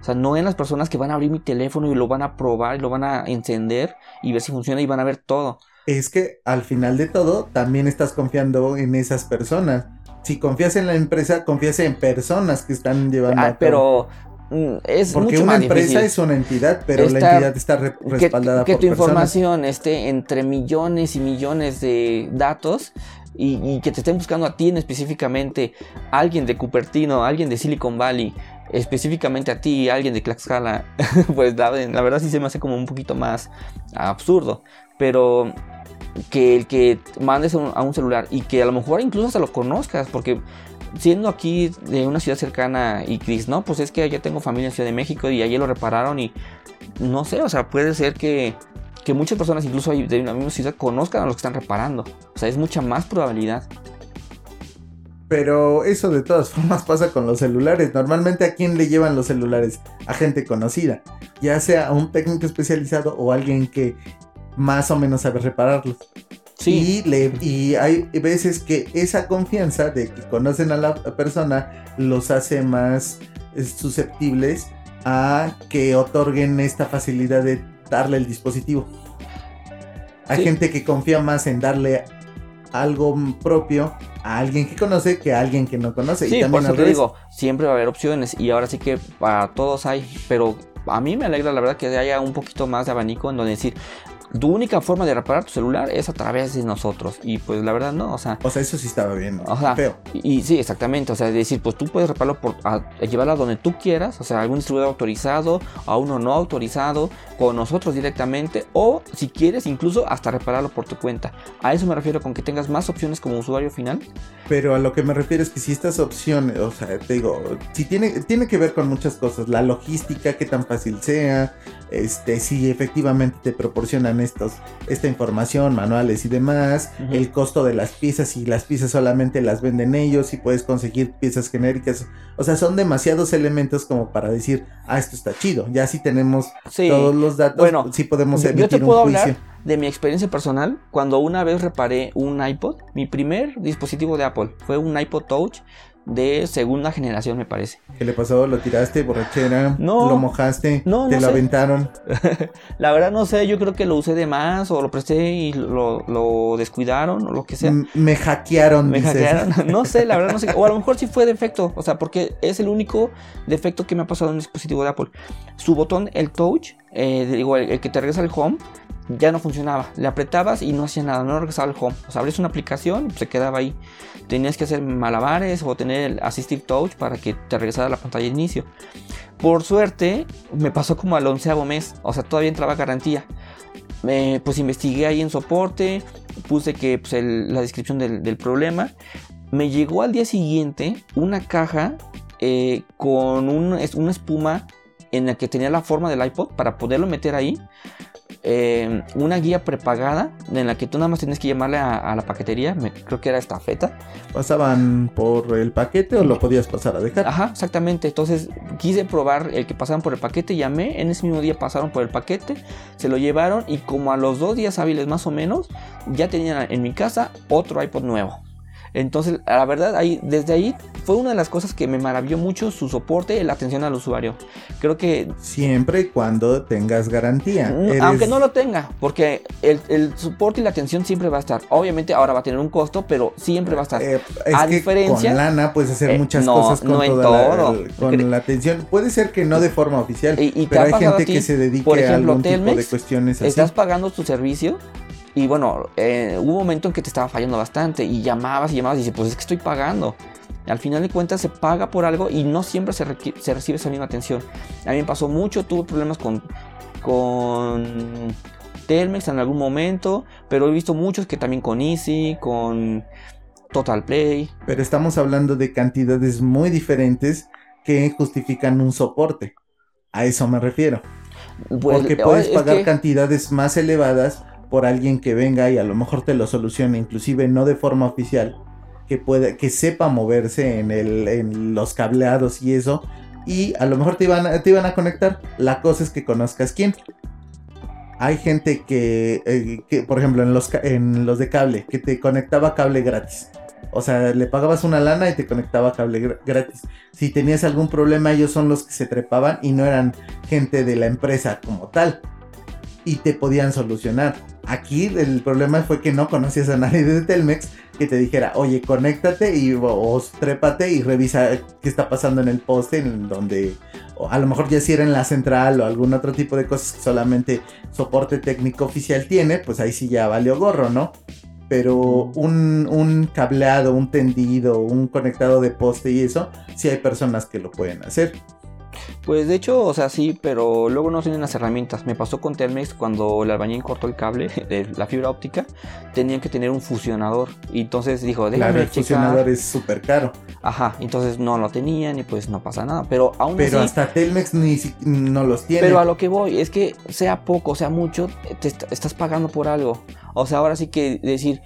O sea, no en las personas que van a abrir mi teléfono y lo van a probar y lo van a encender y ver si funciona y van a ver todo. Es que al final de todo también estás confiando en esas personas. Si confías en la empresa, confías en personas que están llevando ah, pero es porque una empresa es una entidad, pero la entidad está respaldada que, que tu información esté entre millones y millones de datos y, que te estén buscando a ti en específicamente alguien de Cupertino, alguien de Silicon Valley, específicamente a ti, alguien de Tlaxcala, (laughs) pues la, verdad sí se me hace como un poquito más absurdo. Pero que el que mandes a un celular y que a lo mejor incluso hasta lo conozcas, porque siendo aquí de una ciudad cercana y dices, no, pues es que ya tengo familia en Ciudad de México y allí lo repararon y no sé, o sea, puede ser que que muchas personas, incluso de una misma ciudad, conozcan a los que están reparando. O sea, es mucha más probabilidad. Pero eso de todas (laughs) formas pasa con los celulares. Normalmente a quién le llevan los celulares? A gente conocida. Ya sea a un técnico especializado o alguien que más o menos sabe repararlos. Sí. Y, le, y hay veces que esa confianza de que conocen a la persona los hace más eh, susceptibles a que otorguen esta facilidad de darle el dispositivo. Hay gente que confía más en darle algo propio a alguien que conoce que a alguien que no conoce. Sí, y por eso te digo, siempre va a haber opciones y ahora sí que para todos hay, pero a mí me alegra la verdad que haya un poquito más de abanico en donde decir, tu única forma de reparar tu celular es a través de nosotros. Y pues la verdad no, o sea... O sea, eso sí estaba bien, o sea, feo. Y, sí, exactamente, o sea, decir, pues tú puedes repararlo por a, llevarlo a donde tú quieras, o sea, algún distribuidor autorizado, a uno no autorizado, con nosotros directamente, o si quieres incluso hasta repararlo por tu cuenta. A eso me refiero con que tengas más opciones como usuario final. Pero a lo que me refiero es que si estas opciones, o sea, te digo, si tiene, tiene que ver con muchas cosas, la logística, qué tan fácil sea, este, si efectivamente te proporcionan estos, esta información, manuales y demás, el costo de las piezas, si las piezas solamente las venden ellos, si puedes conseguir piezas genéricas, o sea, son demasiados elementos como para decir, ah, esto está chido, ya si tenemos todos los datos, bueno, sí podemos emitir yo te puedo Hablar de mi experiencia personal, cuando una vez reparé un iPod, mi primer dispositivo de Apple fue un iPod Touch de segunda generación, me parece. ¿Qué le pasó? ¿Lo tiraste, borrachera? No. ¿Lo mojaste? No, ¿Te lo aventaron? (laughs) la verdad no sé, yo creo que lo usé de más o lo presté y lo, descuidaron o lo que sea. me hackearon. Me hackearon. (laughs) no sé, la verdad no sé. O a lo mejor sí fue defecto, o sea, porque es el único defecto que me ha pasado en un dispositivo de Apple. Su botón, el touch, eh, digo, el, que te regresa al home, ya no funcionaba. Le apretabas y no hacía nada, no regresaba al home. O sea, abres una aplicación y se quedaba ahí. Tenías que hacer malabares o tener el Assistive Touch para que te regresara a la pantalla de inicio. Por suerte, me pasó como al onceavo mes. O sea, todavía entraba garantía. pues investigué ahí en soporte, puse que pues, la descripción del, problema. Me llegó al día siguiente una caja eh, con una espuma en la que tenía la forma del iPod para poderlo meter ahí. Eh, una guía prepagada en la que tú nada más tienes que llamarle a, la paquetería, creo que era esta feta. ¿Pasaban por el paquete o lo podías pasar a dejar? Ajá, exactamente. Entonces quise probar el que pasaban por el paquete, llamé, en ese mismo día pasaron por el paquete, se lo llevaron y como a los dos días hábiles más o menos, ya tenían en mi casa otro iPod nuevo. Entonces, la verdad, ahí, desde ahí fue una de las cosas que me maravilló mucho su soporte y la atención al usuario. Creo que... Siempre y cuando tengas garantía. Mm, aunque no lo tenga, porque el, soporte y la atención siempre va a estar. Obviamente ahora va a tener un costo, pero siempre va a estar. Eh, a diferencia... Con lana puedes hacer eh, muchas cosas con, toda La, con la atención. Puede ser que no de forma oficial, pero hay gente que se dedique por ejemplo, a algún tipo de cuestiones así. Estás pagando tu servicio y bueno, eh, hubo un momento en que te estaba fallando bastante y llamabas y llamabas y dices, pues es que estoy pagando. Al final de cuentas se paga por algo y no siempre se, recibe esa misma atención. A mí me pasó mucho, tuve problemas con, con Telmex en algún momento, pero he visto muchos que también con Easy, con Total Play. Pero estamos hablando de cantidades muy diferentes que justifican un soporte. A eso me refiero. Pues, Porque oh, puedes es pagar que- cantidades más elevadas por alguien que venga y a lo mejor te lo solucione, inclusive no de forma oficial, que pueda, que sepa moverse en, el, en los cableados y eso, y a lo mejor te iban te iban a conectar. La cosa es que conozcas quién. Hay gente que, eh, que, por ejemplo, en los, en los de cable, que te conectaba cable gratis. O sea, le pagabas una lana y te conectaba cable gr- gratis. Si tenías algún problema, ellos son los que se trepaban y no eran gente de la empresa como tal. Y te podían solucionar. Aquí el problema fue que no conocías a nadie de Telmex que te dijera, oye, conéctate y, o, trépate y revisa qué está pasando en el poste, en donde a lo mejor ya si era en la central o algún otro tipo de cosas que solamente soporte técnico oficial tiene, pues ahí sí ya valió gorro, ¿no? Pero un, un cableado, un tendido, un conectado de poste y eso, sí hay personas que lo pueden hacer. Pues de hecho, o sea, sí, pero luego no tienen las herramientas. Me pasó con Telmex cuando el albañil cortó el cable (laughs) de la fibra óptica, tenían que tener un fusionador. Y entonces dijo, déjame Claro, el checar. fusionador es súper caro. Ajá, entonces no lo tenían y pues no pasa nada. Pero aún Pero así, hasta Telmex ni si- no los tiene. pero a lo que voy es que sea poco, sea mucho, te est- estás pagando por algo. O sea, ahora sí que decir,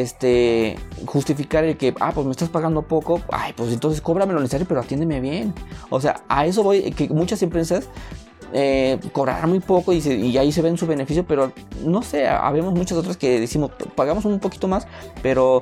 este, justificar el que, ah, pues me estás pagando poco, ay, pues entonces cóbrame lo necesario, pero atiéndeme bien. O sea, a eso voy, que muchas empresas eh, cobrarán muy poco y, se- y ahí se ven su beneficio, pero no sé, habemos muchas otras que decimos, pagamos un poquito más, pero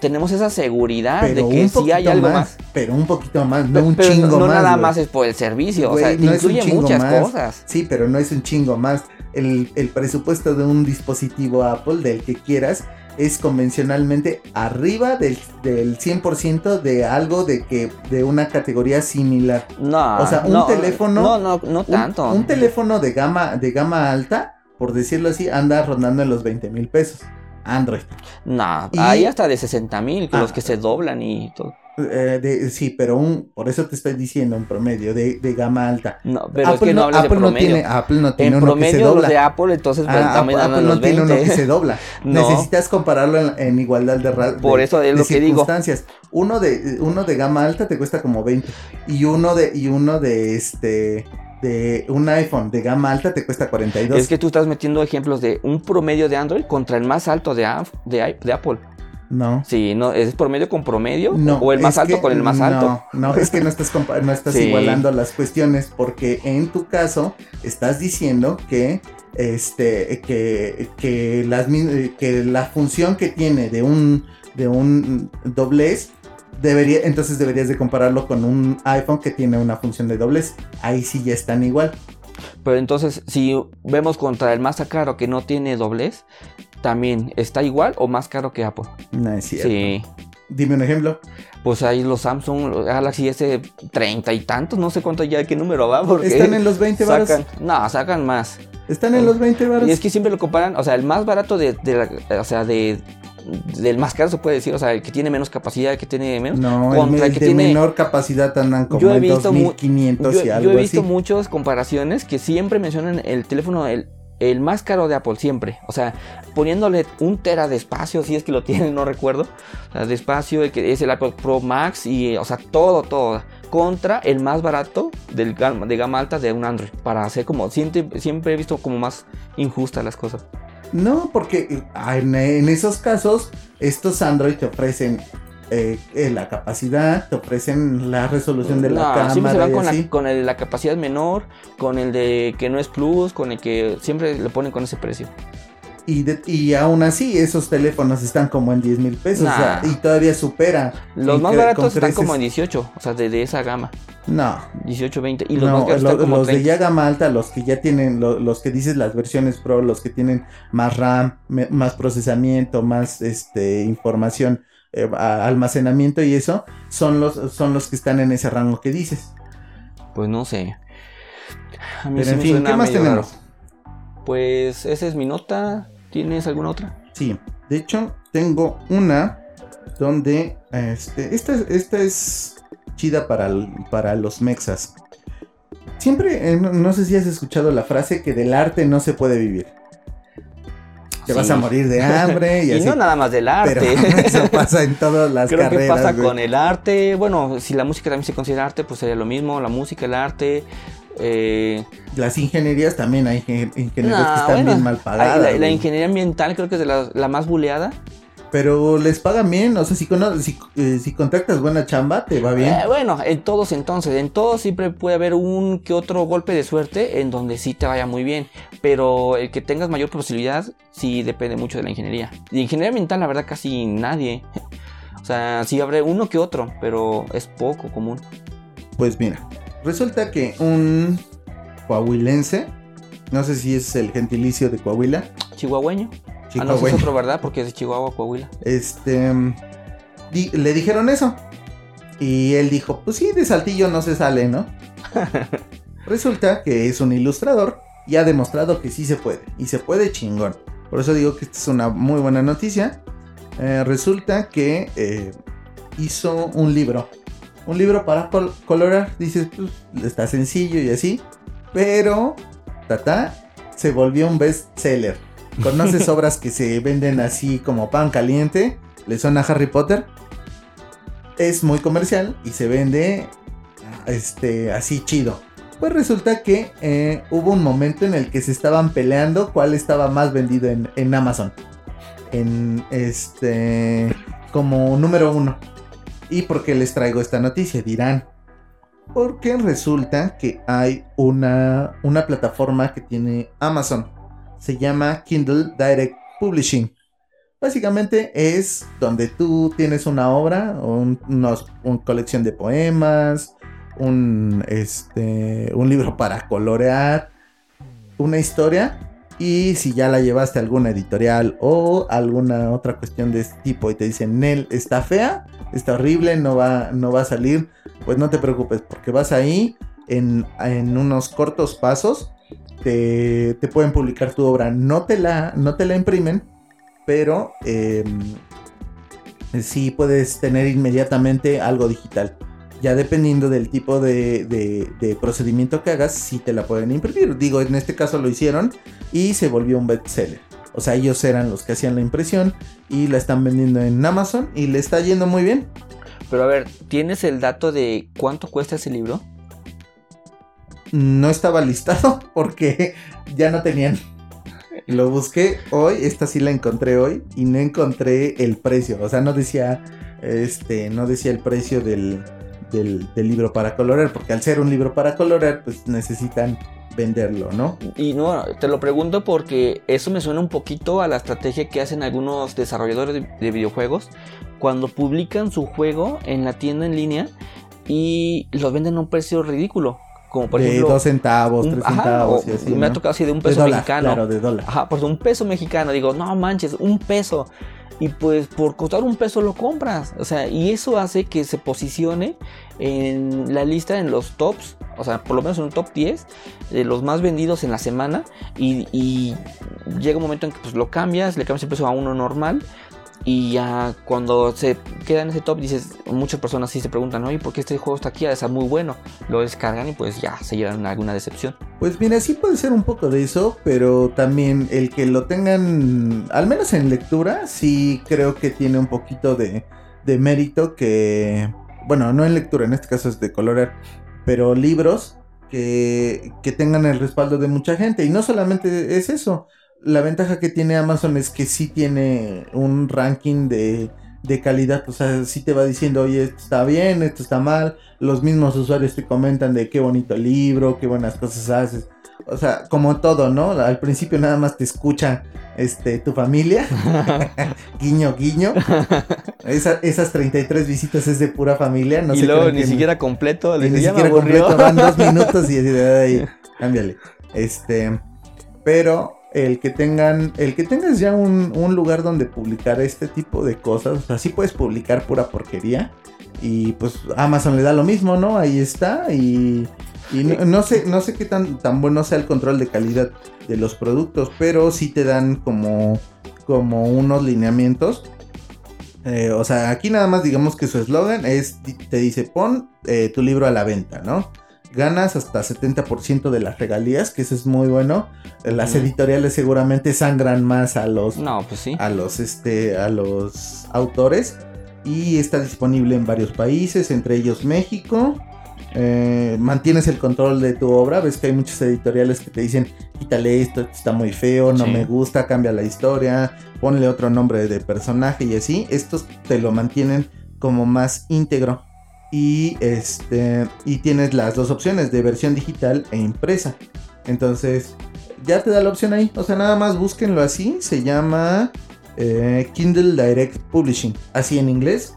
tenemos esa seguridad pero de que si hay algo más, más. Pero un poquito más, no un pero chingo no, no más. nada más es por el servicio, o sea, no incluye muchas más. cosas. Sí, pero no es un chingo más. El, el presupuesto de un dispositivo Apple, del que quieras, es convencionalmente arriba del, del 100% de algo de que de una categoría similar. No, O sea, un no, teléfono- No, no, no tanto. Un, teléfono de gama, de gama alta, por decirlo así, anda rondando en los 20 mil pesos. Android. No, Y- hay hasta de 60 mil, Ah. los que se doblan y todo. Eh, de- sí, pero un, por eso te estoy diciendo un promedio de, de gama alta. No, pero es Apple que no, hables de no promedio. tiene, Apple no tiene en uno que se promedio los dobla. de Apple, entonces pues, Ah, Apple, Apple no tiene uno 20. que se dobla. (laughs) No. Necesitas compararlo en, en igualdad de, ra- Por de- eso es de lo que digo. circunstancias. Uno de uno de gama alta te cuesta como 20 y uno de y uno de este de un iPhone de gama alta te cuesta 42. Es que tú estás metiendo ejemplos de un promedio de Android contra el más alto de, de, de Apple. No. Sí, no, ¿es promedio con promedio? No, ¿O el más alto que- con el más alto? No, no, es que no estás, no estás Sí. igualando las cuestiones porque en tu caso estás diciendo que este que, que, las, que la función que tiene de un de un doblez debería entonces deberías de compararlo con un iPhone que tiene una función de doblez. Ahí sí ya están igual. Pero entonces, si vemos contra el más caro que no tiene doblez, también está igual o más caro que Apple. No es cierto. Sí. Dime un ejemplo. Pues ahí los Samsung los Galaxy S 30 y tantos, no sé cuánto ya, qué número va, porque Están en los 20 varos. sacan, no, sacan más. Están en los 20 varos. Y es que siempre lo comparan, o sea, el más barato de, de la- o sea, de del más caro se puede decir, o sea, el que tiene menos capacidad, el que tiene menos. no, contra el, el que de tiene- menor capacidad andan como Yo he visto mu- 2500 Yo, y yo algo he visto así. muchas comparaciones que siempre mencionan el teléfono, el, el más caro de Apple, siempre. O sea, poniéndole un tera de espacio, si es que lo (laughs) tienen, no recuerdo. O sea, de espacio, el que es el Apple Pro Max y, o sea, todo, todo. Contra el más barato del, de gama alta de un Android. Para hacer como, siempre, siempre he visto como más injustas las cosas. No, porque eh, en, en esos casos, estos Android te ofrecen eh, eh, la capacidad, te ofrecen la resolución de la No, siempre se cámara van y con, así. la, con el de la capacidad menor, con el de que no es plus, con el que siempre le ponen con ese precio. Y, de- y aún así, esos teléfonos están como en 10 mil pesos. o sea, Nah. y todavía superan. Los más baratos están como en 18, o sea, de, de esa gama. No, 18, 20. Y los no más caros lo- están como los de 30. ya gama alta, los que ya tienen, lo- los que dices las versiones Pro, los que tienen más RAM, me- más procesamiento, más este información, eh, almacenamiento y eso, son los, son los que están en ese rango que dices. Pues no sé. A mí Pero sí en fin, ¿qué más tenemos? raro. Pues esa es mi nota. ¿Tienes alguna otra? Sí, de hecho, tengo una donde este, esta, esta es chida para, para los mexas. Siempre, eh, no, no sé si has escuchado la frase que del arte no se puede vivir. Te vas a morir de (laughs) hambre y, Y así. no nada más del Pero arte. (laughs) eso pasa en todas las Creo carreras. que pasa güey. con el arte. Bueno, si la música también se considera arte, pues sería lo mismo. La música, el arte. Eh, Las ingenierías también hay ingen- ingenieros nah, que están bueno, bien mal pagadas. la, ingeniería ambiental creo que es de la, la más buleada. Pero les pagan bien, o sea, si, si, eh, si contactas buena chamba, te va bien. Eh, bueno, en todos entonces, en todos siempre puede haber un que otro golpe de suerte en donde sí te vaya muy bien, pero el que tengas mayor posibilidad sí depende mucho de la ingeniería. De ingeniería ambiental la verdad casi nadie. (laughs) O sea, sí habrá uno que otro, pero es poco común. Pues mira, resulta que un coahuilense, no sé si es el gentilicio de Coahuila, Chihuahueño. Ah, no, es otro, ¿verdad? Porque es de Chihuahua, Coahuila. este, di- le dijeron eso. Y él dijo, pues sí, de Saltillo no se sale, ¿no? (laughs) Resulta que es un ilustrador y ha demostrado que sí se puede. Y se puede chingón. Por eso digo que esta es una muy buena noticia. Eh, resulta que eh, hizo un libro. Un libro para col- colorar. Dices, pues está sencillo y así. Pero, tata, se volvió un best seller. ¿Conoces (laughs) obras que se venden así como pan caliente? ¿Le suena a Harry Potter? Es muy comercial y se vende este, así chido. Pues resulta que eh, hubo un momento en el que se estaban peleando cuál estaba más vendido en, en Amazon. En este. como número uno. ¿Y por qué les traigo esta noticia? Dirán. Porque resulta que hay una, una plataforma que tiene Amazon. Se llama Kindle Direct Publishing. Básicamente es donde tú tienes una obra, una colección de poemas, un, este, un libro para colorear, una historia. Y si ya la llevaste a alguna editorial o alguna otra cuestión de este tipo y te dicen, Nel, está fea, está horrible, no va, no va a salir, pues no te preocupes, porque vas ahí en, en unos cortos pasos, te, te pueden publicar tu obra, no te la, no te la imprimen, pero eh, sí puedes tener inmediatamente algo digital. Ya dependiendo del tipo de, de- de procedimiento que hagas, sí te la pueden imprimir. Digo, en este caso lo hicieron y se volvió un bestseller. O sea, ellos eran los que hacían la impresión y la están vendiendo en Amazon y le está yendo muy bien. Pero a ver, ¿tienes el dato de cuánto cuesta ese libro? No estaba listado (laughs) porque ya no tenían. Lo busqué hoy, esta sí la encontré hoy y no encontré el precio. O sea, no decía, este, no decía el precio del, del, del libro para colorear, porque al ser un libro para colorear, pues necesitan venderlo, ¿no? Y no, te lo pregunto porque eso me suena un poquito a la estrategia que hacen algunos desarrolladores de, de videojuegos cuando publican su juego en la tienda en línea y lo venden a un precio ridículo. Como por de ejemplo. dos centavos, un- tres ajá, centavos o y así. me ha ¿no? tocado así de un De peso dólar, mexicano. Claro, de dólar. Ajá, pues un peso mexicano. Digo, no manches, un peso. Y pues por costar un peso lo compras. O sea, y eso hace que se posicione en la lista en los tops. O sea, por lo menos en un top 10 de los más vendidos en la semana. Y, y llega un momento en que pues lo cambias, le cambias el precio a uno normal. Y ya cuando se queda en ese top, dices, muchas personas sí se preguntan, oye, ¿por qué este juego está aquí? Estar muy bueno. Lo descargan y pues ya se llevan alguna decepción. Pues mira, sí puede ser un poco de eso, pero también el que lo tengan, al menos en lectura, sí creo que tiene un poquito de, de mérito que, bueno, no en lectura, en este caso es de colorear, pero libros que, que tengan el respaldo de mucha gente. Y no solamente es eso, la ventaja que tiene Amazon es que sí tiene un ranking de, de calidad, o sea, sí te va diciendo, oye, esto está bien, esto está mal, los mismos usuarios te comentan de qué bonito libro, qué buenas cosas haces. O sea, como todo, ¿no? Al principio nada más te escucha este, tu familia. (laughs) guiño, guiño. Esa- esas 33 visitas es de pura familia. No y luego ni siquiera completo, y le ni dice, "Ya me siquiera aburrió". completo, van dos (laughs) minutos y de "Ay, cámbiale. Este, pero el que tengan, el que tengas ya un, un lugar donde publicar este tipo de cosas, o sea, sí puedes publicar pura porquería. Y pues Amazon le da lo mismo, ¿no? Ahí está. Y, y no, sé, no sé qué tan, tan bueno sea el control de calidad de los productos, pero sí te dan como, como unos lineamientos. Eh, o sea, aquí nada más digamos que su eslogan es, te dice, pon eh, tu libro a la venta, ¿no? Ganas hasta 70% de las regalías, que eso es muy bueno. Las editoriales seguramente sangran más a los No, pues sí. a los este a los autores y está disponible en varios países, entre ellos México. Eh, mantienes el control de tu obra, ves que hay muchos editoriales que te dicen quítale esto, esto está muy feo, no Sí. me gusta, cambia la historia, ponle otro nombre de personaje y así. Estos te lo mantienen como más íntegro. Y este y tienes las dos opciones de versión digital e impresa. Entonces, ya te da la opción ahí. O sea, nada más búsquenlo así. Se llama eh, Kindle Direct Publishing. Así en inglés.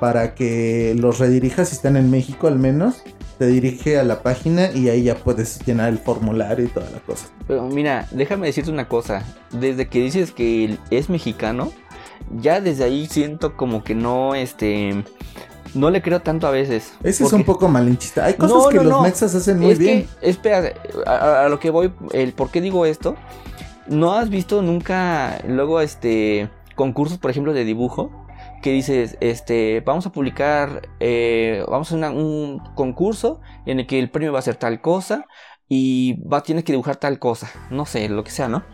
Para que los redirijas si están en México al menos. Te dirige a la página y ahí ya puedes llenar el formulario y toda la cosa. Pero mira, déjame decirte una cosa. Desde que dices que es mexicano, ya desde ahí siento como que no, este, no le creo tanto a veces. Ese es un poco malinchista. Hay cosas No, que no, los no. mexas hacen muy es bien. que, espera, a, a lo que voy, el por qué digo esto. ¿No has visto nunca luego este concursos, por ejemplo, de dibujo? Que dices, este, vamos a publicar, eh, vamos a una- un concurso en el que el premio va a ser tal cosa y va, tienes que dibujar tal cosa, no sé, lo que sea, ¿no?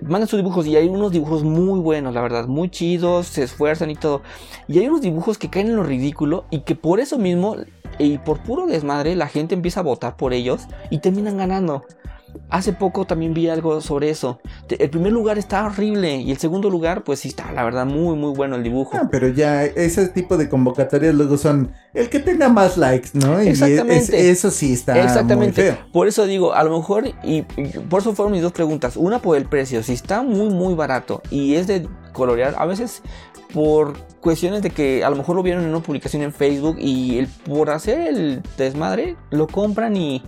Mandan sus dibujos y hay unos dibujos muy buenos, la verdad, muy chidos, se esfuerzan y todo. Y hay unos dibujos que caen en lo ridículo y que por eso mismo y por puro desmadre la gente empieza a votar por ellos y terminan ganando. Hace poco también vi algo sobre eso. El primer lugar está horrible y el segundo lugar pues sí está, la verdad, muy muy bueno el dibujo. Ah, pero ya ese tipo de convocatorias luego son el que tenga más likes, ¿no? Y es- Exactamente. eso sí está Exactamente. muy feo. Por eso digo, a lo mejor, y, y por eso fueron mis dos preguntas. Una por el precio, si está muy, muy barato y es de colorear, a veces por cuestiones de que a lo mejor lo vieron en una publicación en Facebook y el, por hacer el desmadre lo compran y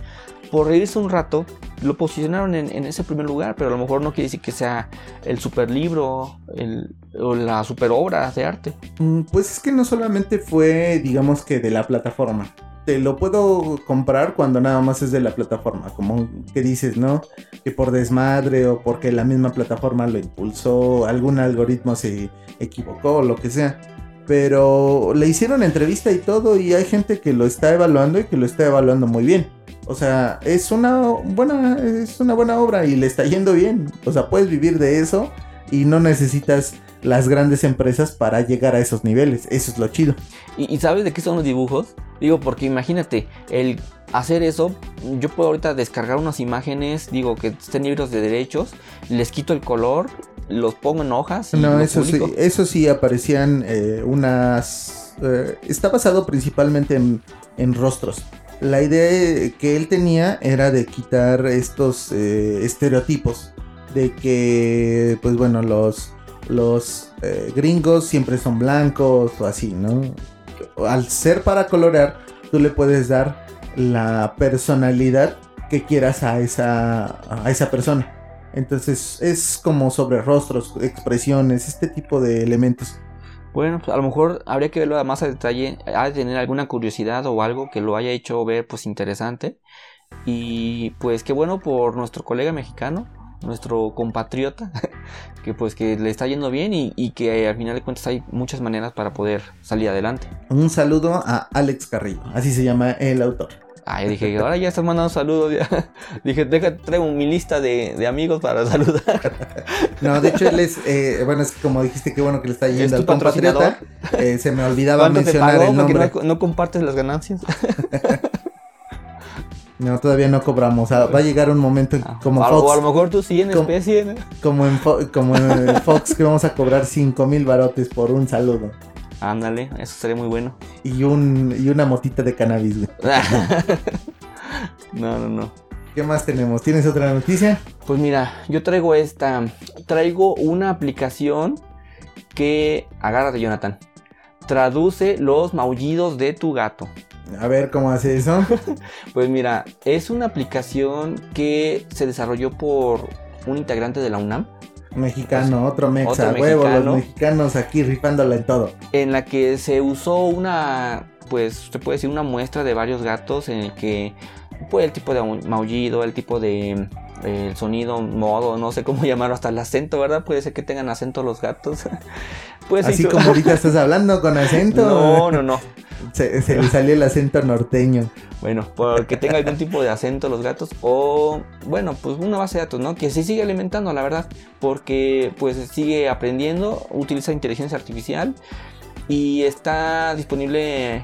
por reírse un rato lo posicionaron en, ese primer lugar, pero a lo mejor no quiere decir que sea el super libro el, o la super obra de arte. Mm, Pues es que no solamente fue, digamos que de la plataforma. Te lo puedo comprar cuando nada más es de la plataforma, como que dices, ¿no? Que por desmadre o porque la misma plataforma lo impulsó, algún algoritmo se equivocó o lo que sea. Pero le hicieron entrevista y todo y hay gente que lo está evaluando y que lo está evaluando muy bien. O sea, es una buena, es una buena obra y le está yendo bien. O sea, puedes vivir de eso y no necesitas las grandes empresas para llegar a esos niveles. Eso es lo chido. ¿Y, y sabes de qué son los dibujos? Digo, porque imagínate, el hacer eso, yo puedo ahorita descargar unas imágenes, digo, que estén libres de derechos, les quito el color, los pongo en hojas. No, eso sí, eso sí aparecían eh, unas... eh, está basado principalmente en, en rostros. La idea que él tenía era de quitar estos eh, estereotipos de que, pues bueno, los, los eh, gringos siempre son blancos o así, ¿no? Al ser para colorear, tú le puedes dar la personalidad que quieras a esa, a esa persona. Entonces es como sobre rostros, expresiones, este tipo de elementos. Bueno, pues a lo mejor habría que verlo más a detalle, ha de tener alguna curiosidad o algo que lo haya hecho ver pues interesante. Y pues qué bueno por nuestro colega mexicano, nuestro compatriota, (laughs) que pues que le está yendo bien y, y que al final de cuentas hay muchas maneras para poder salir adelante. Un saludo a Alex Carrillo, así se llama el autor. Ah, yo dije, ahora ya estás mandando saludos. ya. (laughs) Dije, deja, traigo mi lista de, de amigos para saludar. (laughs) No, de hecho él es, eh, bueno, es que como dijiste, qué bueno que le está ¿Es yendo al compatriota. eh, se me olvidaba ¿Cuánto te mencionar pagó el nombre. no, no compartes las ganancias? (laughs) No, todavía no cobramos. Ah, va a llegar un momento en- como o, a, o a Fox, lo mejor tú sí en especie. ¿no? como en, Fo- como en Fox que vamos a cobrar 5 mil barotes por un saludo. Ándale, eso sería muy bueno. Y, un, y una motita de cannabis, güey. (laughs) no, no, no. ¿Qué más tenemos? ¿Tienes otra noticia? Pues mira, yo traigo esta. Traigo una aplicación que. Agárrate, Jonathan. Traduce los maullidos de tu gato. A ver cómo hace eso. (laughs) Pues mira, es una aplicación que se desarrolló por un integrante de la UNAM. Mexicano, otro mexa, Otro huevo, mexicano. los mexicanos aquí rifándola en todo. en la que se usó una, pues se puede decir una muestra de varios gatos en el que, pues el tipo de maullido, el tipo de el sonido, modo, no sé cómo (laughs) llamarlo, hasta el acento, ¿verdad? Puede ser que tengan acento los gatos. (laughs) pues Así como (laughs) ahorita estás hablando con acento. No, no, no. Se, se, le salió el acento norteño. Bueno, porque tenga algún tipo de acento los gatos o, bueno, pues una base de datos, ¿no? Que se sigue alimentando, la verdad, porque pues sigue aprendiendo, utiliza inteligencia artificial y está disponible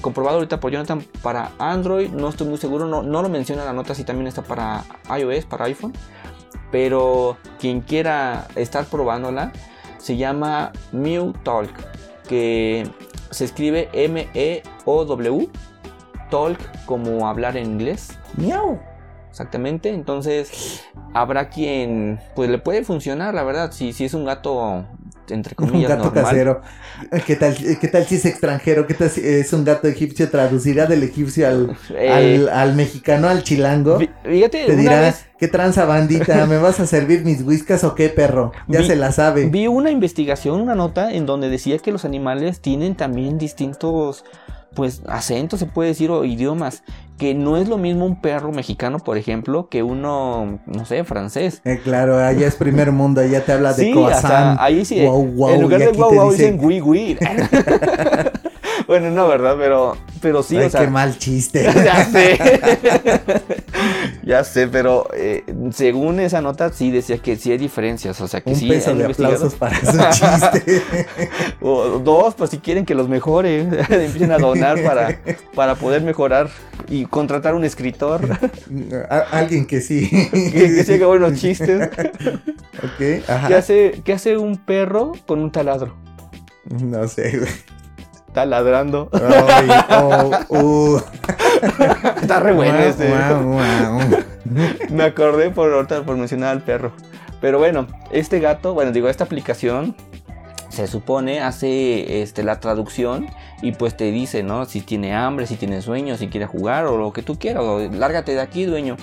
comprobado ahorita por Jonathan para Android, no estoy muy seguro, no, no lo menciona la nota si también está para iOS, para iPhone, pero quien quiera estar probándola se llama Mew Talk, que se escribe M-E-O-W, Talk como hablar en inglés. Meow. Exactamente, entonces habrá quien pues le puede funcionar, la verdad, si, si es un gato entre comillas un gato casero. ¿Qué tal, ¿Qué tal si es extranjero? ¿Qué tal si es un gato egipcio? ¿Traducirá del egipcio al, (laughs) eh, al, mexicano, al chilango? Fíjate, Te dirá, (laughs) ¿qué tranza bandita? ¿Me vas a servir mis whiskas o qué perro? Ya se la sabe. Vi una investigación, una nota en donde decía que los animales tienen también distintos pues acentos se puede decir o idiomas que no es lo mismo un perro mexicano por ejemplo que uno no sé francés. Eh, claro allá es primer mundo allá te habla de sí, ahí sí en lugar de guau guau dicen gui gui (laughs) bueno no verdad pero pero sí o sea qué mal chiste (laughs) ya sé (laughs) ya sé pero eh, según esa nota sí decía que sí hay diferencias o sea que un sí peso de aplausos para su chiste (laughs) o dos pues si quieren que los mejore empiecen a donar para para poder mejorar y contratar un escritor. alguien que sí. que, que haga buenos chistes. ok, ajá. ¿Qué hace, ¿Qué hace un perro con un taladro? No sé, güey. Está ladrando. Oh, uh. (laughs) Está re bueno ese. Me acordé por, por mencionar al perro. Pero bueno, este gato, bueno, digo, esta aplicación se supone hace este, la traducción y pues te dice, ¿no? Si tiene hambre, si tiene sueño, si quiere jugar o lo que tú quieras. O, lárgate de aquí, dueño.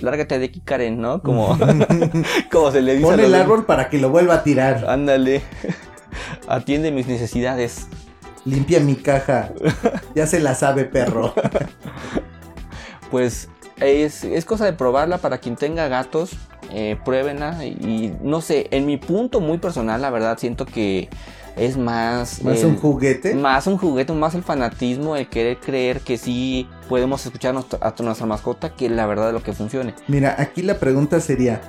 Lárgate de aquí, Karen, ¿no? Como, (laughs) (laughs) como se le dice. Pon el árbol para que lo vuelva a tirar. Ándale. Atiende mis necesidades. Limpia mi caja. Ya se la sabe, perro. (laughs) pues es, es cosa de probarla para quien tenga gatos eh, pruébenla y no sé, en mi punto muy personal, la verdad, siento que es más... ¿Más un juguete? Más un juguete, más el fanatismo, el querer creer que sí podemos escuchar a nuestra mascota que la verdad de lo que funcione. Mira, aquí la pregunta sería,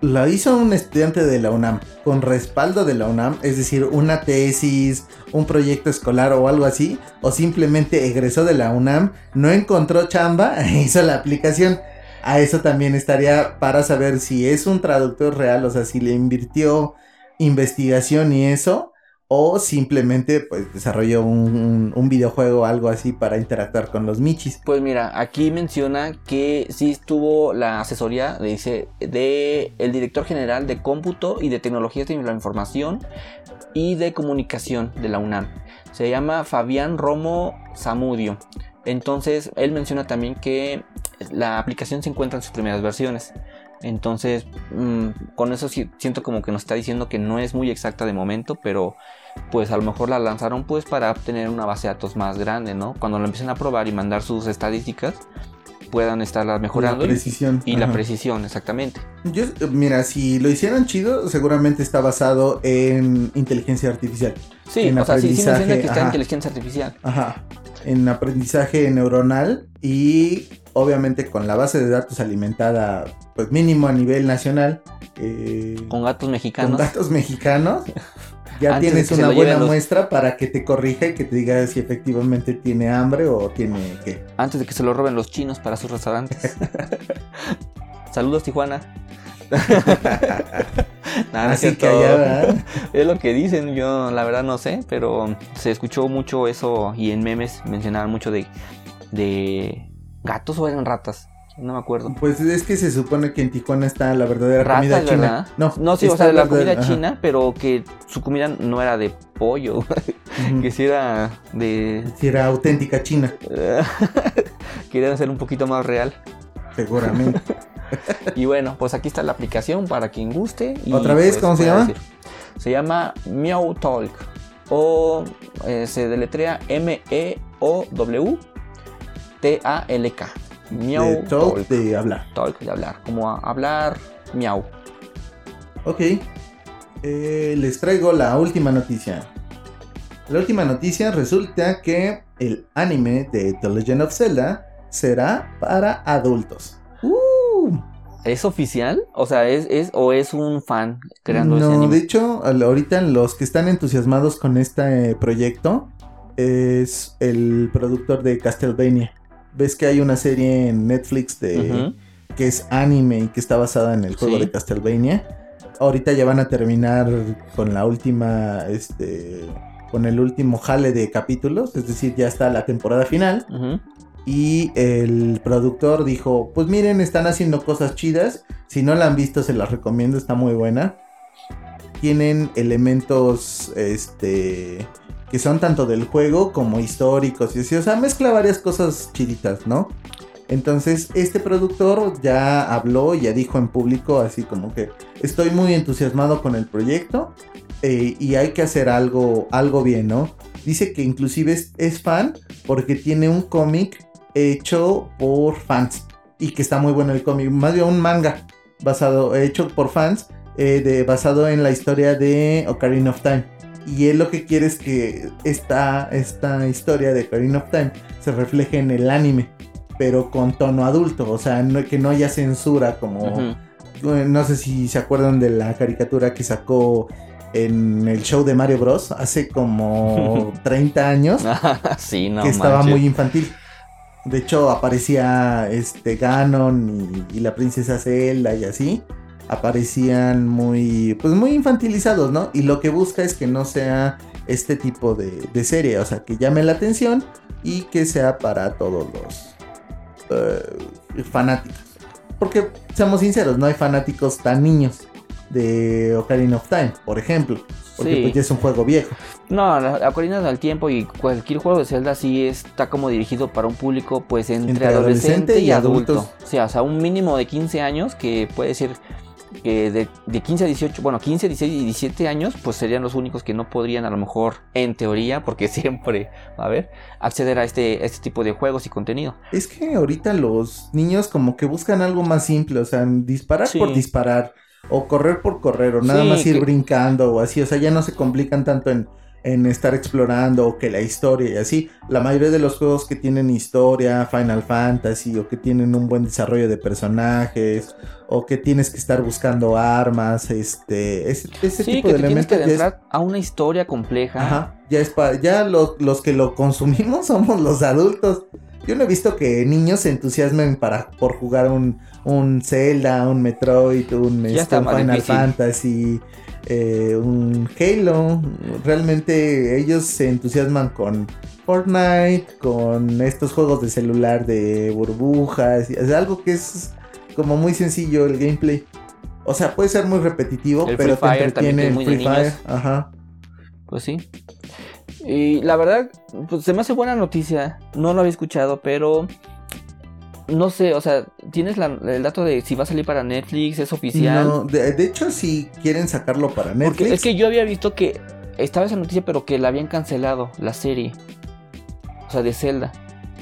¿lo hizo un estudiante de la UNAM con respaldo de la UNAM? Es decir, una tesis, un proyecto escolar o algo así, o simplemente egresó de la UNAM, no encontró chamba (laughs) e hizo la aplicación a eso también estaría para saber si es un traductor real, o sea, si le invirtió investigación y eso, o simplemente pues desarrolló un, videojuego o algo así para interactuar con los michis. Pues mira, aquí menciona que sí estuvo la asesoría, dice, de el director general de cómputo y de tecnologías de la información y de comunicación de la UNAM. Se llama Fabián Romo Zamudio. Entonces, él menciona también que la aplicación se encuentra en sus primeras versiones. Entonces, mm, con eso siento como que nos está diciendo que no es muy exacta de momento, pero pues a lo mejor la lanzaron pues para obtener una base de datos más grande, ¿no? Cuando lo empiecen a probar y mandar sus estadísticas, puedan estarlas mejorando. La precisión. Y, la precisión, exactamente. Yo, mira, si lo hicieran chido, seguramente está basado en inteligencia artificial. Sí, o sea, sí, sí menciona que está en inteligencia artificial. Ajá. En aprendizaje neuronal y obviamente con la base de datos alimentada, pues mínimo a nivel nacional. Eh, con gatos mexicanos. Con gatos mexicanos. (laughs) ya tienes una buena muestra para que te corrija y que te diga si efectivamente tiene hambre o tiene qué. Antes de que se lo roben los chinos para sus restaurantes. (laughs) Saludos, Tijuana. (laughs) Así que allá, es lo que dicen, yo la verdad no sé, pero se escuchó mucho eso y en memes mencionaban mucho de, de gatos o eran ratas. No me acuerdo. Pues es que se supone que en Tijuana está la verdadera comida china. No, no sí, o sea, la comida china, pero que su comida no era de pollo, (laughs) que si era de... Si era auténtica china. (laughs) Querían hacer un poquito más real. Seguramente. (laughs) y bueno, pues aquí está la aplicación para quien guste. ¿Otra vez? Pues, ¿Cómo se llama? Se llama Meow Talk. O eh, se deletrea M-E-O-W T-A-L-K. Miau. de talk, de hablar. Talk, de hablar. Como a- hablar, miau. Ok. Eh, les traigo la última noticia. La última noticia resulta que el anime de The Legend of Zelda será para adultos. ¡Uh! ¿Es oficial? O sea, ¿es, es o es un fan creando ese no, anime? de hecho, ahorita los que están entusiasmados con este eh, proyecto es el productor de Castlevania. Ves que hay una serie en Netflix de que es anime y que está basada en el juego Sí. de Castlevania. Ahorita ya van a terminar con la última, este, con el último jale de capítulos, es decir, ya está la temporada final. Y el productor dijo, pues miren, están haciendo cosas chidas. Si no la han visto, se las recomiendo, está muy buena. Tienen elementos, este, son tanto del juego como históricos y así. O sea, mezcla varias cosas chiditas, ¿no? Entonces, este productor ya habló, ya dijo en público, así como que estoy muy entusiasmado con el proyecto eh, y hay que hacer algo, algo bien, ¿no? Dice que inclusive es, es fan porque tiene un cómic hecho por fans y que está muy bueno el cómic, más bien un manga basado, hecho por fans, eh, de, basado en la historia de Ocarina of Time. Y él lo que quiere es que esta, esta historia de Ocarina of Time se refleje en el anime, pero con tono adulto, o sea, no- que no haya censura como... Eh, No sé si se acuerdan de la caricatura que sacó en el show de Mario Bros. hace como (laughs) 30 años, (laughs) sí, no que estaba manches. muy infantil. De hecho, aparecía este Ganon y, y la princesa Zelda y así. Aparecían muy, pues muy infantilizados, ¿no? Y lo que busca es que no sea este tipo de, de serie, o sea, que llame la atención y que sea para todos los eh, fanáticos. Porque, seamos sinceros, no hay fanáticos tan niños de Ocarina of Time, por ejemplo. Porque Sí. pues ya es un juego viejo. No, la Ocarina del Tiempo y cualquier juego de Zelda sí está como dirigido para un público pues entre, Entre adolescente, adolescente y y adulto. adultos. O sea, o sea, un mínimo de 15 años que puede ser que de, de 15 a 18, bueno, 15, 16 y 17 años pues serían los únicos que no podrían a lo mejor en teoría, porque (laughs) siempre, a ver, acceder a este, este tipo de juegos y contenido. Es que ahorita los niños como que buscan algo más simple, o sea, disparar Sí. por disparar, o correr por correr, o nada Sí, más ir que- brincando, o así, o sea, ya no se complican tanto en, en estar explorando, o que la historia y así. La mayoría de los juegos que tienen historia, Final Fantasy, o que tienen un buen desarrollo de personajes, o que tienes que estar buscando armas, este, ese, ese sí, tipo que de te tienes que elementos es adentrar a una historia compleja. Ajá, ya es para, ya lo- los que lo consumimos (laughs) somos los adultos. Yo no he visto que niños se entusiasmen para por jugar un, un Zelda, un Metroid, un, este, un Final difícil. Fantasy, eh, un Halo. Realmente ellos se entusiasman con Fortnite, con estos juegos de celular de burbujas. Es algo que es como muy sencillo el gameplay. O sea, puede ser muy repetitivo, El pero Free te Fire también, entretiene el Free Fire. Ajá. Pues sí. Y la verdad, pues se me hace buena noticia. No lo había escuchado, pero no sé, o sea, tienes la- el dato de si va a salir para Netflix, es oficial. No, de, de hecho, si quieren sacarlo para Netflix. Porque es que yo había visto que estaba esa noticia, pero que la habían cancelado, la serie. O sea, de Zelda.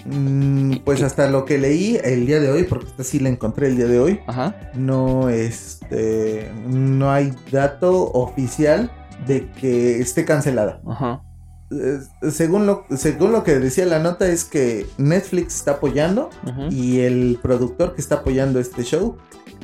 mm, pues hasta lo que leí el día de hoy, porque esta sí la encontré el día de hoy, Ajá. no, este, no hay dato oficial de que esté cancelada. Ajá. Eh, según, lo, según lo que decía la nota es que Netflix está apoyando y el productor que está apoyando este show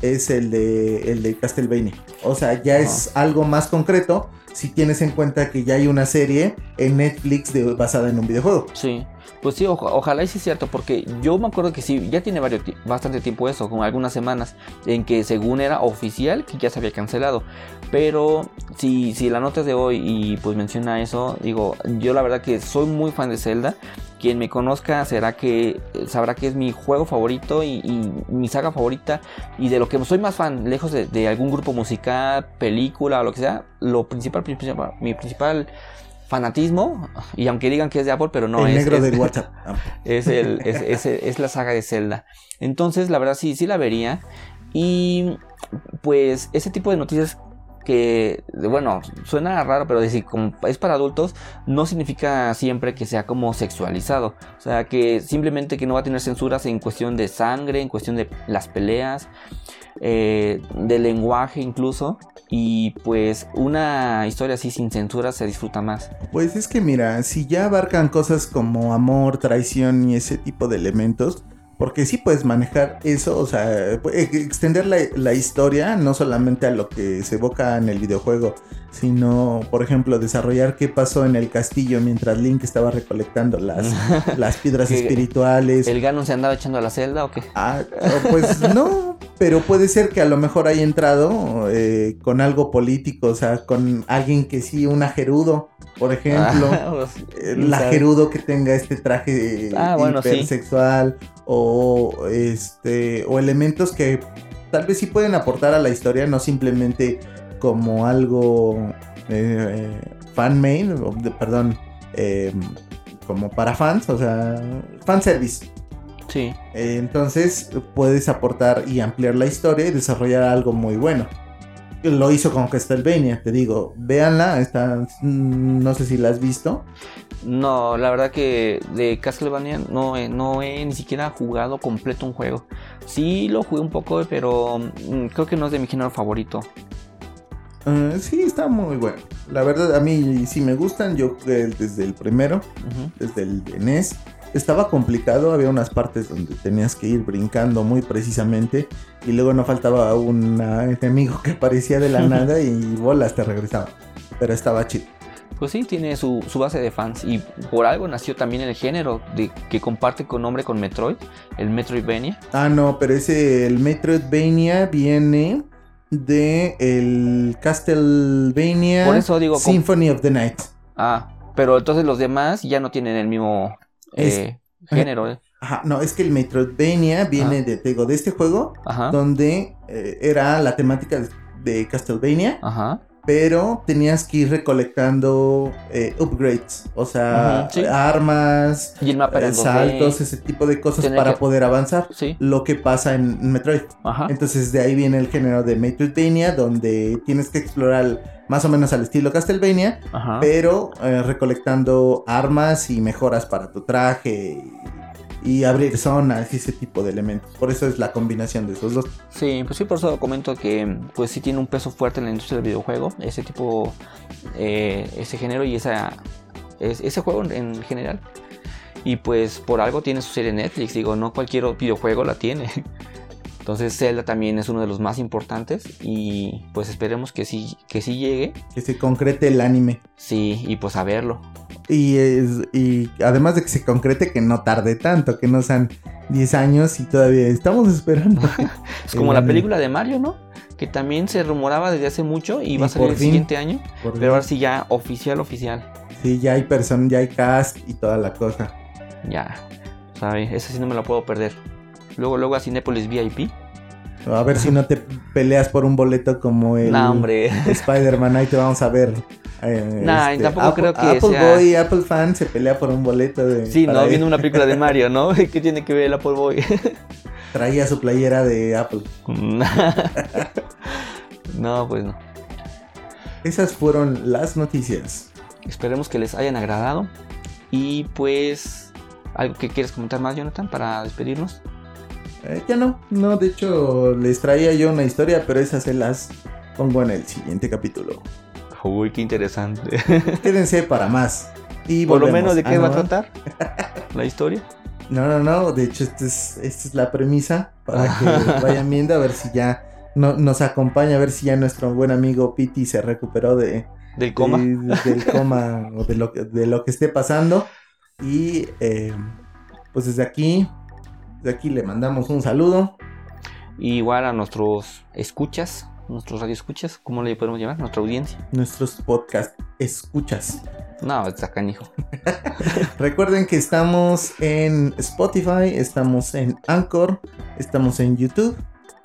es el de, el de Castlevania. O sea, ya es algo más concreto si tienes en cuenta que ya hay una serie en Netflix basada en un videojuego. Sí, pues sí, oja- ojalá y sí es cierto, porque yo me acuerdo que sí, ya tiene bastante tiempo eso, como algunas semanas, en que según era oficial que ya se había cancelado. Pero si, si la nota es de hoy y pues menciona eso, digo, yo la verdad que soy muy fan de Zelda. Quien me conozca será que sabrá que es mi juego favorito y, y mi saga favorita. Y de lo que soy más fan, lejos de, de algún grupo musical, película o lo que sea, lo principal, principal mi principal fanatismo, y aunque digan que es de Apple, pero no el es. negro es- del (laughs) WhatsApp. Es, el, es, es- es la saga de Zelda. Entonces, la verdad, sí, sí la vería. Y pues ese tipo de noticias que, bueno, suena raro, pero decir como es para adultos, no significa siempre que sea como sexualizado. O sea, que simplemente que no va a tener censuras en cuestión de sangre, en cuestión de las peleas, eh, de lenguaje incluso. Y pues una historia así sin censura se disfruta más. Pues es que mira, si ya abarcan cosas como amor, traición y ese tipo de elementos, porque sí puedes manejar eso, o sea, e, extender la, historia no solamente a lo que se evoca en el videojuego, sino, por ejemplo, desarrollar qué pasó en el castillo mientras Link estaba recolectando las, (laughs) las piedras espirituales. ¿El Ganon se andaba echando a la celda o qué? Ah, pues no, pero puede ser que a lo mejor haya entrado eh, con algo político, o sea, con alguien que sí, una Gerudo, por ejemplo, ah, (laughs) pues, eh, la Gerudo que tenga este traje ah, hipersexual o este o elementos que tal vez sí pueden aportar a la historia, no simplemente como algo eh, fan main, perdón, em, como para fans, o sea, fan service. Sí. entonces puedes aportar y ampliar la historia y desarrollar algo muy bueno. Lo hizo con Castlevania, te digo, véanla, está, no sé si la has visto. No, la verdad que de Castlevania no, no he ni siquiera jugado completo un juego. Sí lo jugué un poco, pero mm, creo que no es de mi género favorito. Uh, sí, está muy bueno. La verdad, a mí sí me gustan. Yo jugué desde el primero, desde el NES. Estaba complicado, había unas partes donde tenías que ir brincando muy precisamente y luego no faltaba un enemigo que aparecía de la (laughs) nada y bolas te regresaba. Pero estaba chido. Pues sí, tiene su, base de fans y por algo nació también el género de, que comparte con nombre con Metroid, el Metroidvania. Ah, no, pero ese, el Metroidvania viene de el Castlevania Por eso digo, Symphony of the Night. Ah, pero entonces los demás ya no tienen el mismo eh, género. Eh. Ajá, no, es que el Metroidvania viene de, digo, de este juego donde eh, era la temática de Castlevania. Ajá pero tenías que ir recolectando eh, upgrades, o sea, armas, eh, saltos, ese tipo de cosas para poder avanzar. Lo que pasa en Metroid. Entonces de ahí viene el género de Metroidvania, donde tienes que explorar más o menos al estilo Castlevania, pero eh, recolectando armas y mejoras para tu traje y abrir zonas y ese tipo de elementos. Por eso es la combinación de esos dos. Sí, pues sí, por eso comento que pues sí tiene un peso fuerte en la industria del videojuego, ese tipo, eh, ese género y esa, ese juego en general. Y pues por algo tiene su serie Netflix, digo, no cualquier videojuego la tiene. (laughs) Entonces Zelda también es uno de los más importantes y pues esperemos que sí, que sí llegue. Que se concrete el anime. Sí, y pues a verlo. Y, y además de que se concrete, que no tarde tanto, que no sean 10 años y todavía estamos esperando. (laughs) es como la película de Mario, ¿no? Que también se rumoraba desde hace mucho y, va a salir el siguiente año. Pero ahora sí ya oficial, oficial. Sí, ya hay persona, ya hay cast y toda la cosa. Ya, sabe, esa sí no me la puedo perder. Luego, luego a Cinépolis VIP. A ver si no te peleas por un boleto como el (laughs) Spider-Man, ahí te vamos a ver. Eh, este, tampoco creo que Apple Boy, Apple fan se pelea por un boleto de... Sí, no, viendo una película de Mario, ¿no? (laughs) ¿Qué tiene que ver el Apple Boy? (laughs) Traía su playera de Apple. no, pues no. Esas fueron las noticias. Esperemos que les hayan agradado. Y pues ¿Algo que quieres comentar más, Jonathan, para despedirnos? Eh, ya no, no, de hecho les traía yo una historia, pero esas se las pongo en el siguiente capítulo. Uy, qué interesante. (laughs) Quédense para más. Y Por lo menos de qué ah, va a tratar (laughs) la historia. No, no, no, de hecho esta es, esta es la premisa para que (laughs) vayan viendo a ver si ya no, nos acompaña, a ver si ya nuestro buen amigo Piti se recuperó de... Del coma. del coma o de lo, de lo que esté pasando. Y eh, pues desde aquí, desde aquí le mandamos un saludo. igual a nuestros escuchas, nuestros radioescuchas, ¿cómo le podemos llamar? Nuestra audiencia. Nuestros podcast escuchas. No, está canijo. (laughs) Recuerden que estamos en Spotify, estamos en Anchor, estamos en YouTube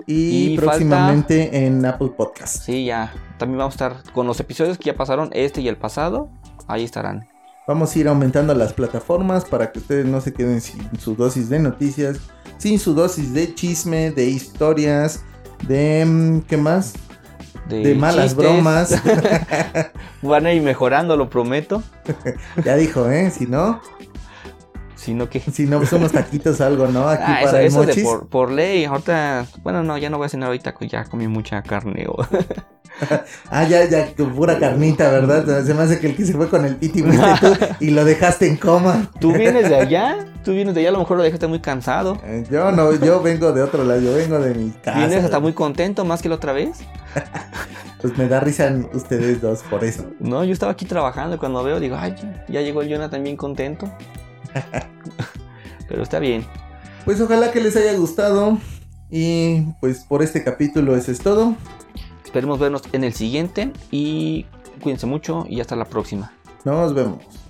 y, próximamente en Apple Podcast. Sí, ya. También vamos a estar con los episodios que ya pasaron, este y el pasado. Ahí estarán. Vamos a ir aumentando las plataformas para que ustedes no se queden sin su dosis de noticias, sin su dosis de chisme, de historias, de... Mm, ¿Qué más? de, malas chistes. bromas. (laughs) Van a ir mejorando, lo prometo. (laughs) ya dijo, ¿eh? Si no, Sino que. si no, pues unos taquitos algo, ¿no? (laughs) Aquí Ah, eso, para el eso de por, por ley. Ahorita. Bueno, no, ya no voy a cenar ahorita. Ya comí mucha carne. o- (laughs) Ah, ya, ya, pura carnita, ¿verdad? (laughs) Se me hace que el que se fue con el piti tú y lo dejaste en coma. Tú vienes de allá. Tú vienes de allá. A lo mejor lo dejaste muy cansado. Eh, Yo no, yo vengo de otro lado, yo vengo de mi casa. Vienes hasta muy contento más que la otra vez. Pues me da risa ustedes dos por eso. No, yo estaba aquí trabajando y cuando veo digo, ay, ya llegó el Jonathan bien contento. (laughs) Pero está bien. Pues ojalá que les haya gustado. Y pues por este capítulo eso es todo. Esperemos vernos en el siguiente y cuídense mucho y hasta la próxima. Nos vemos.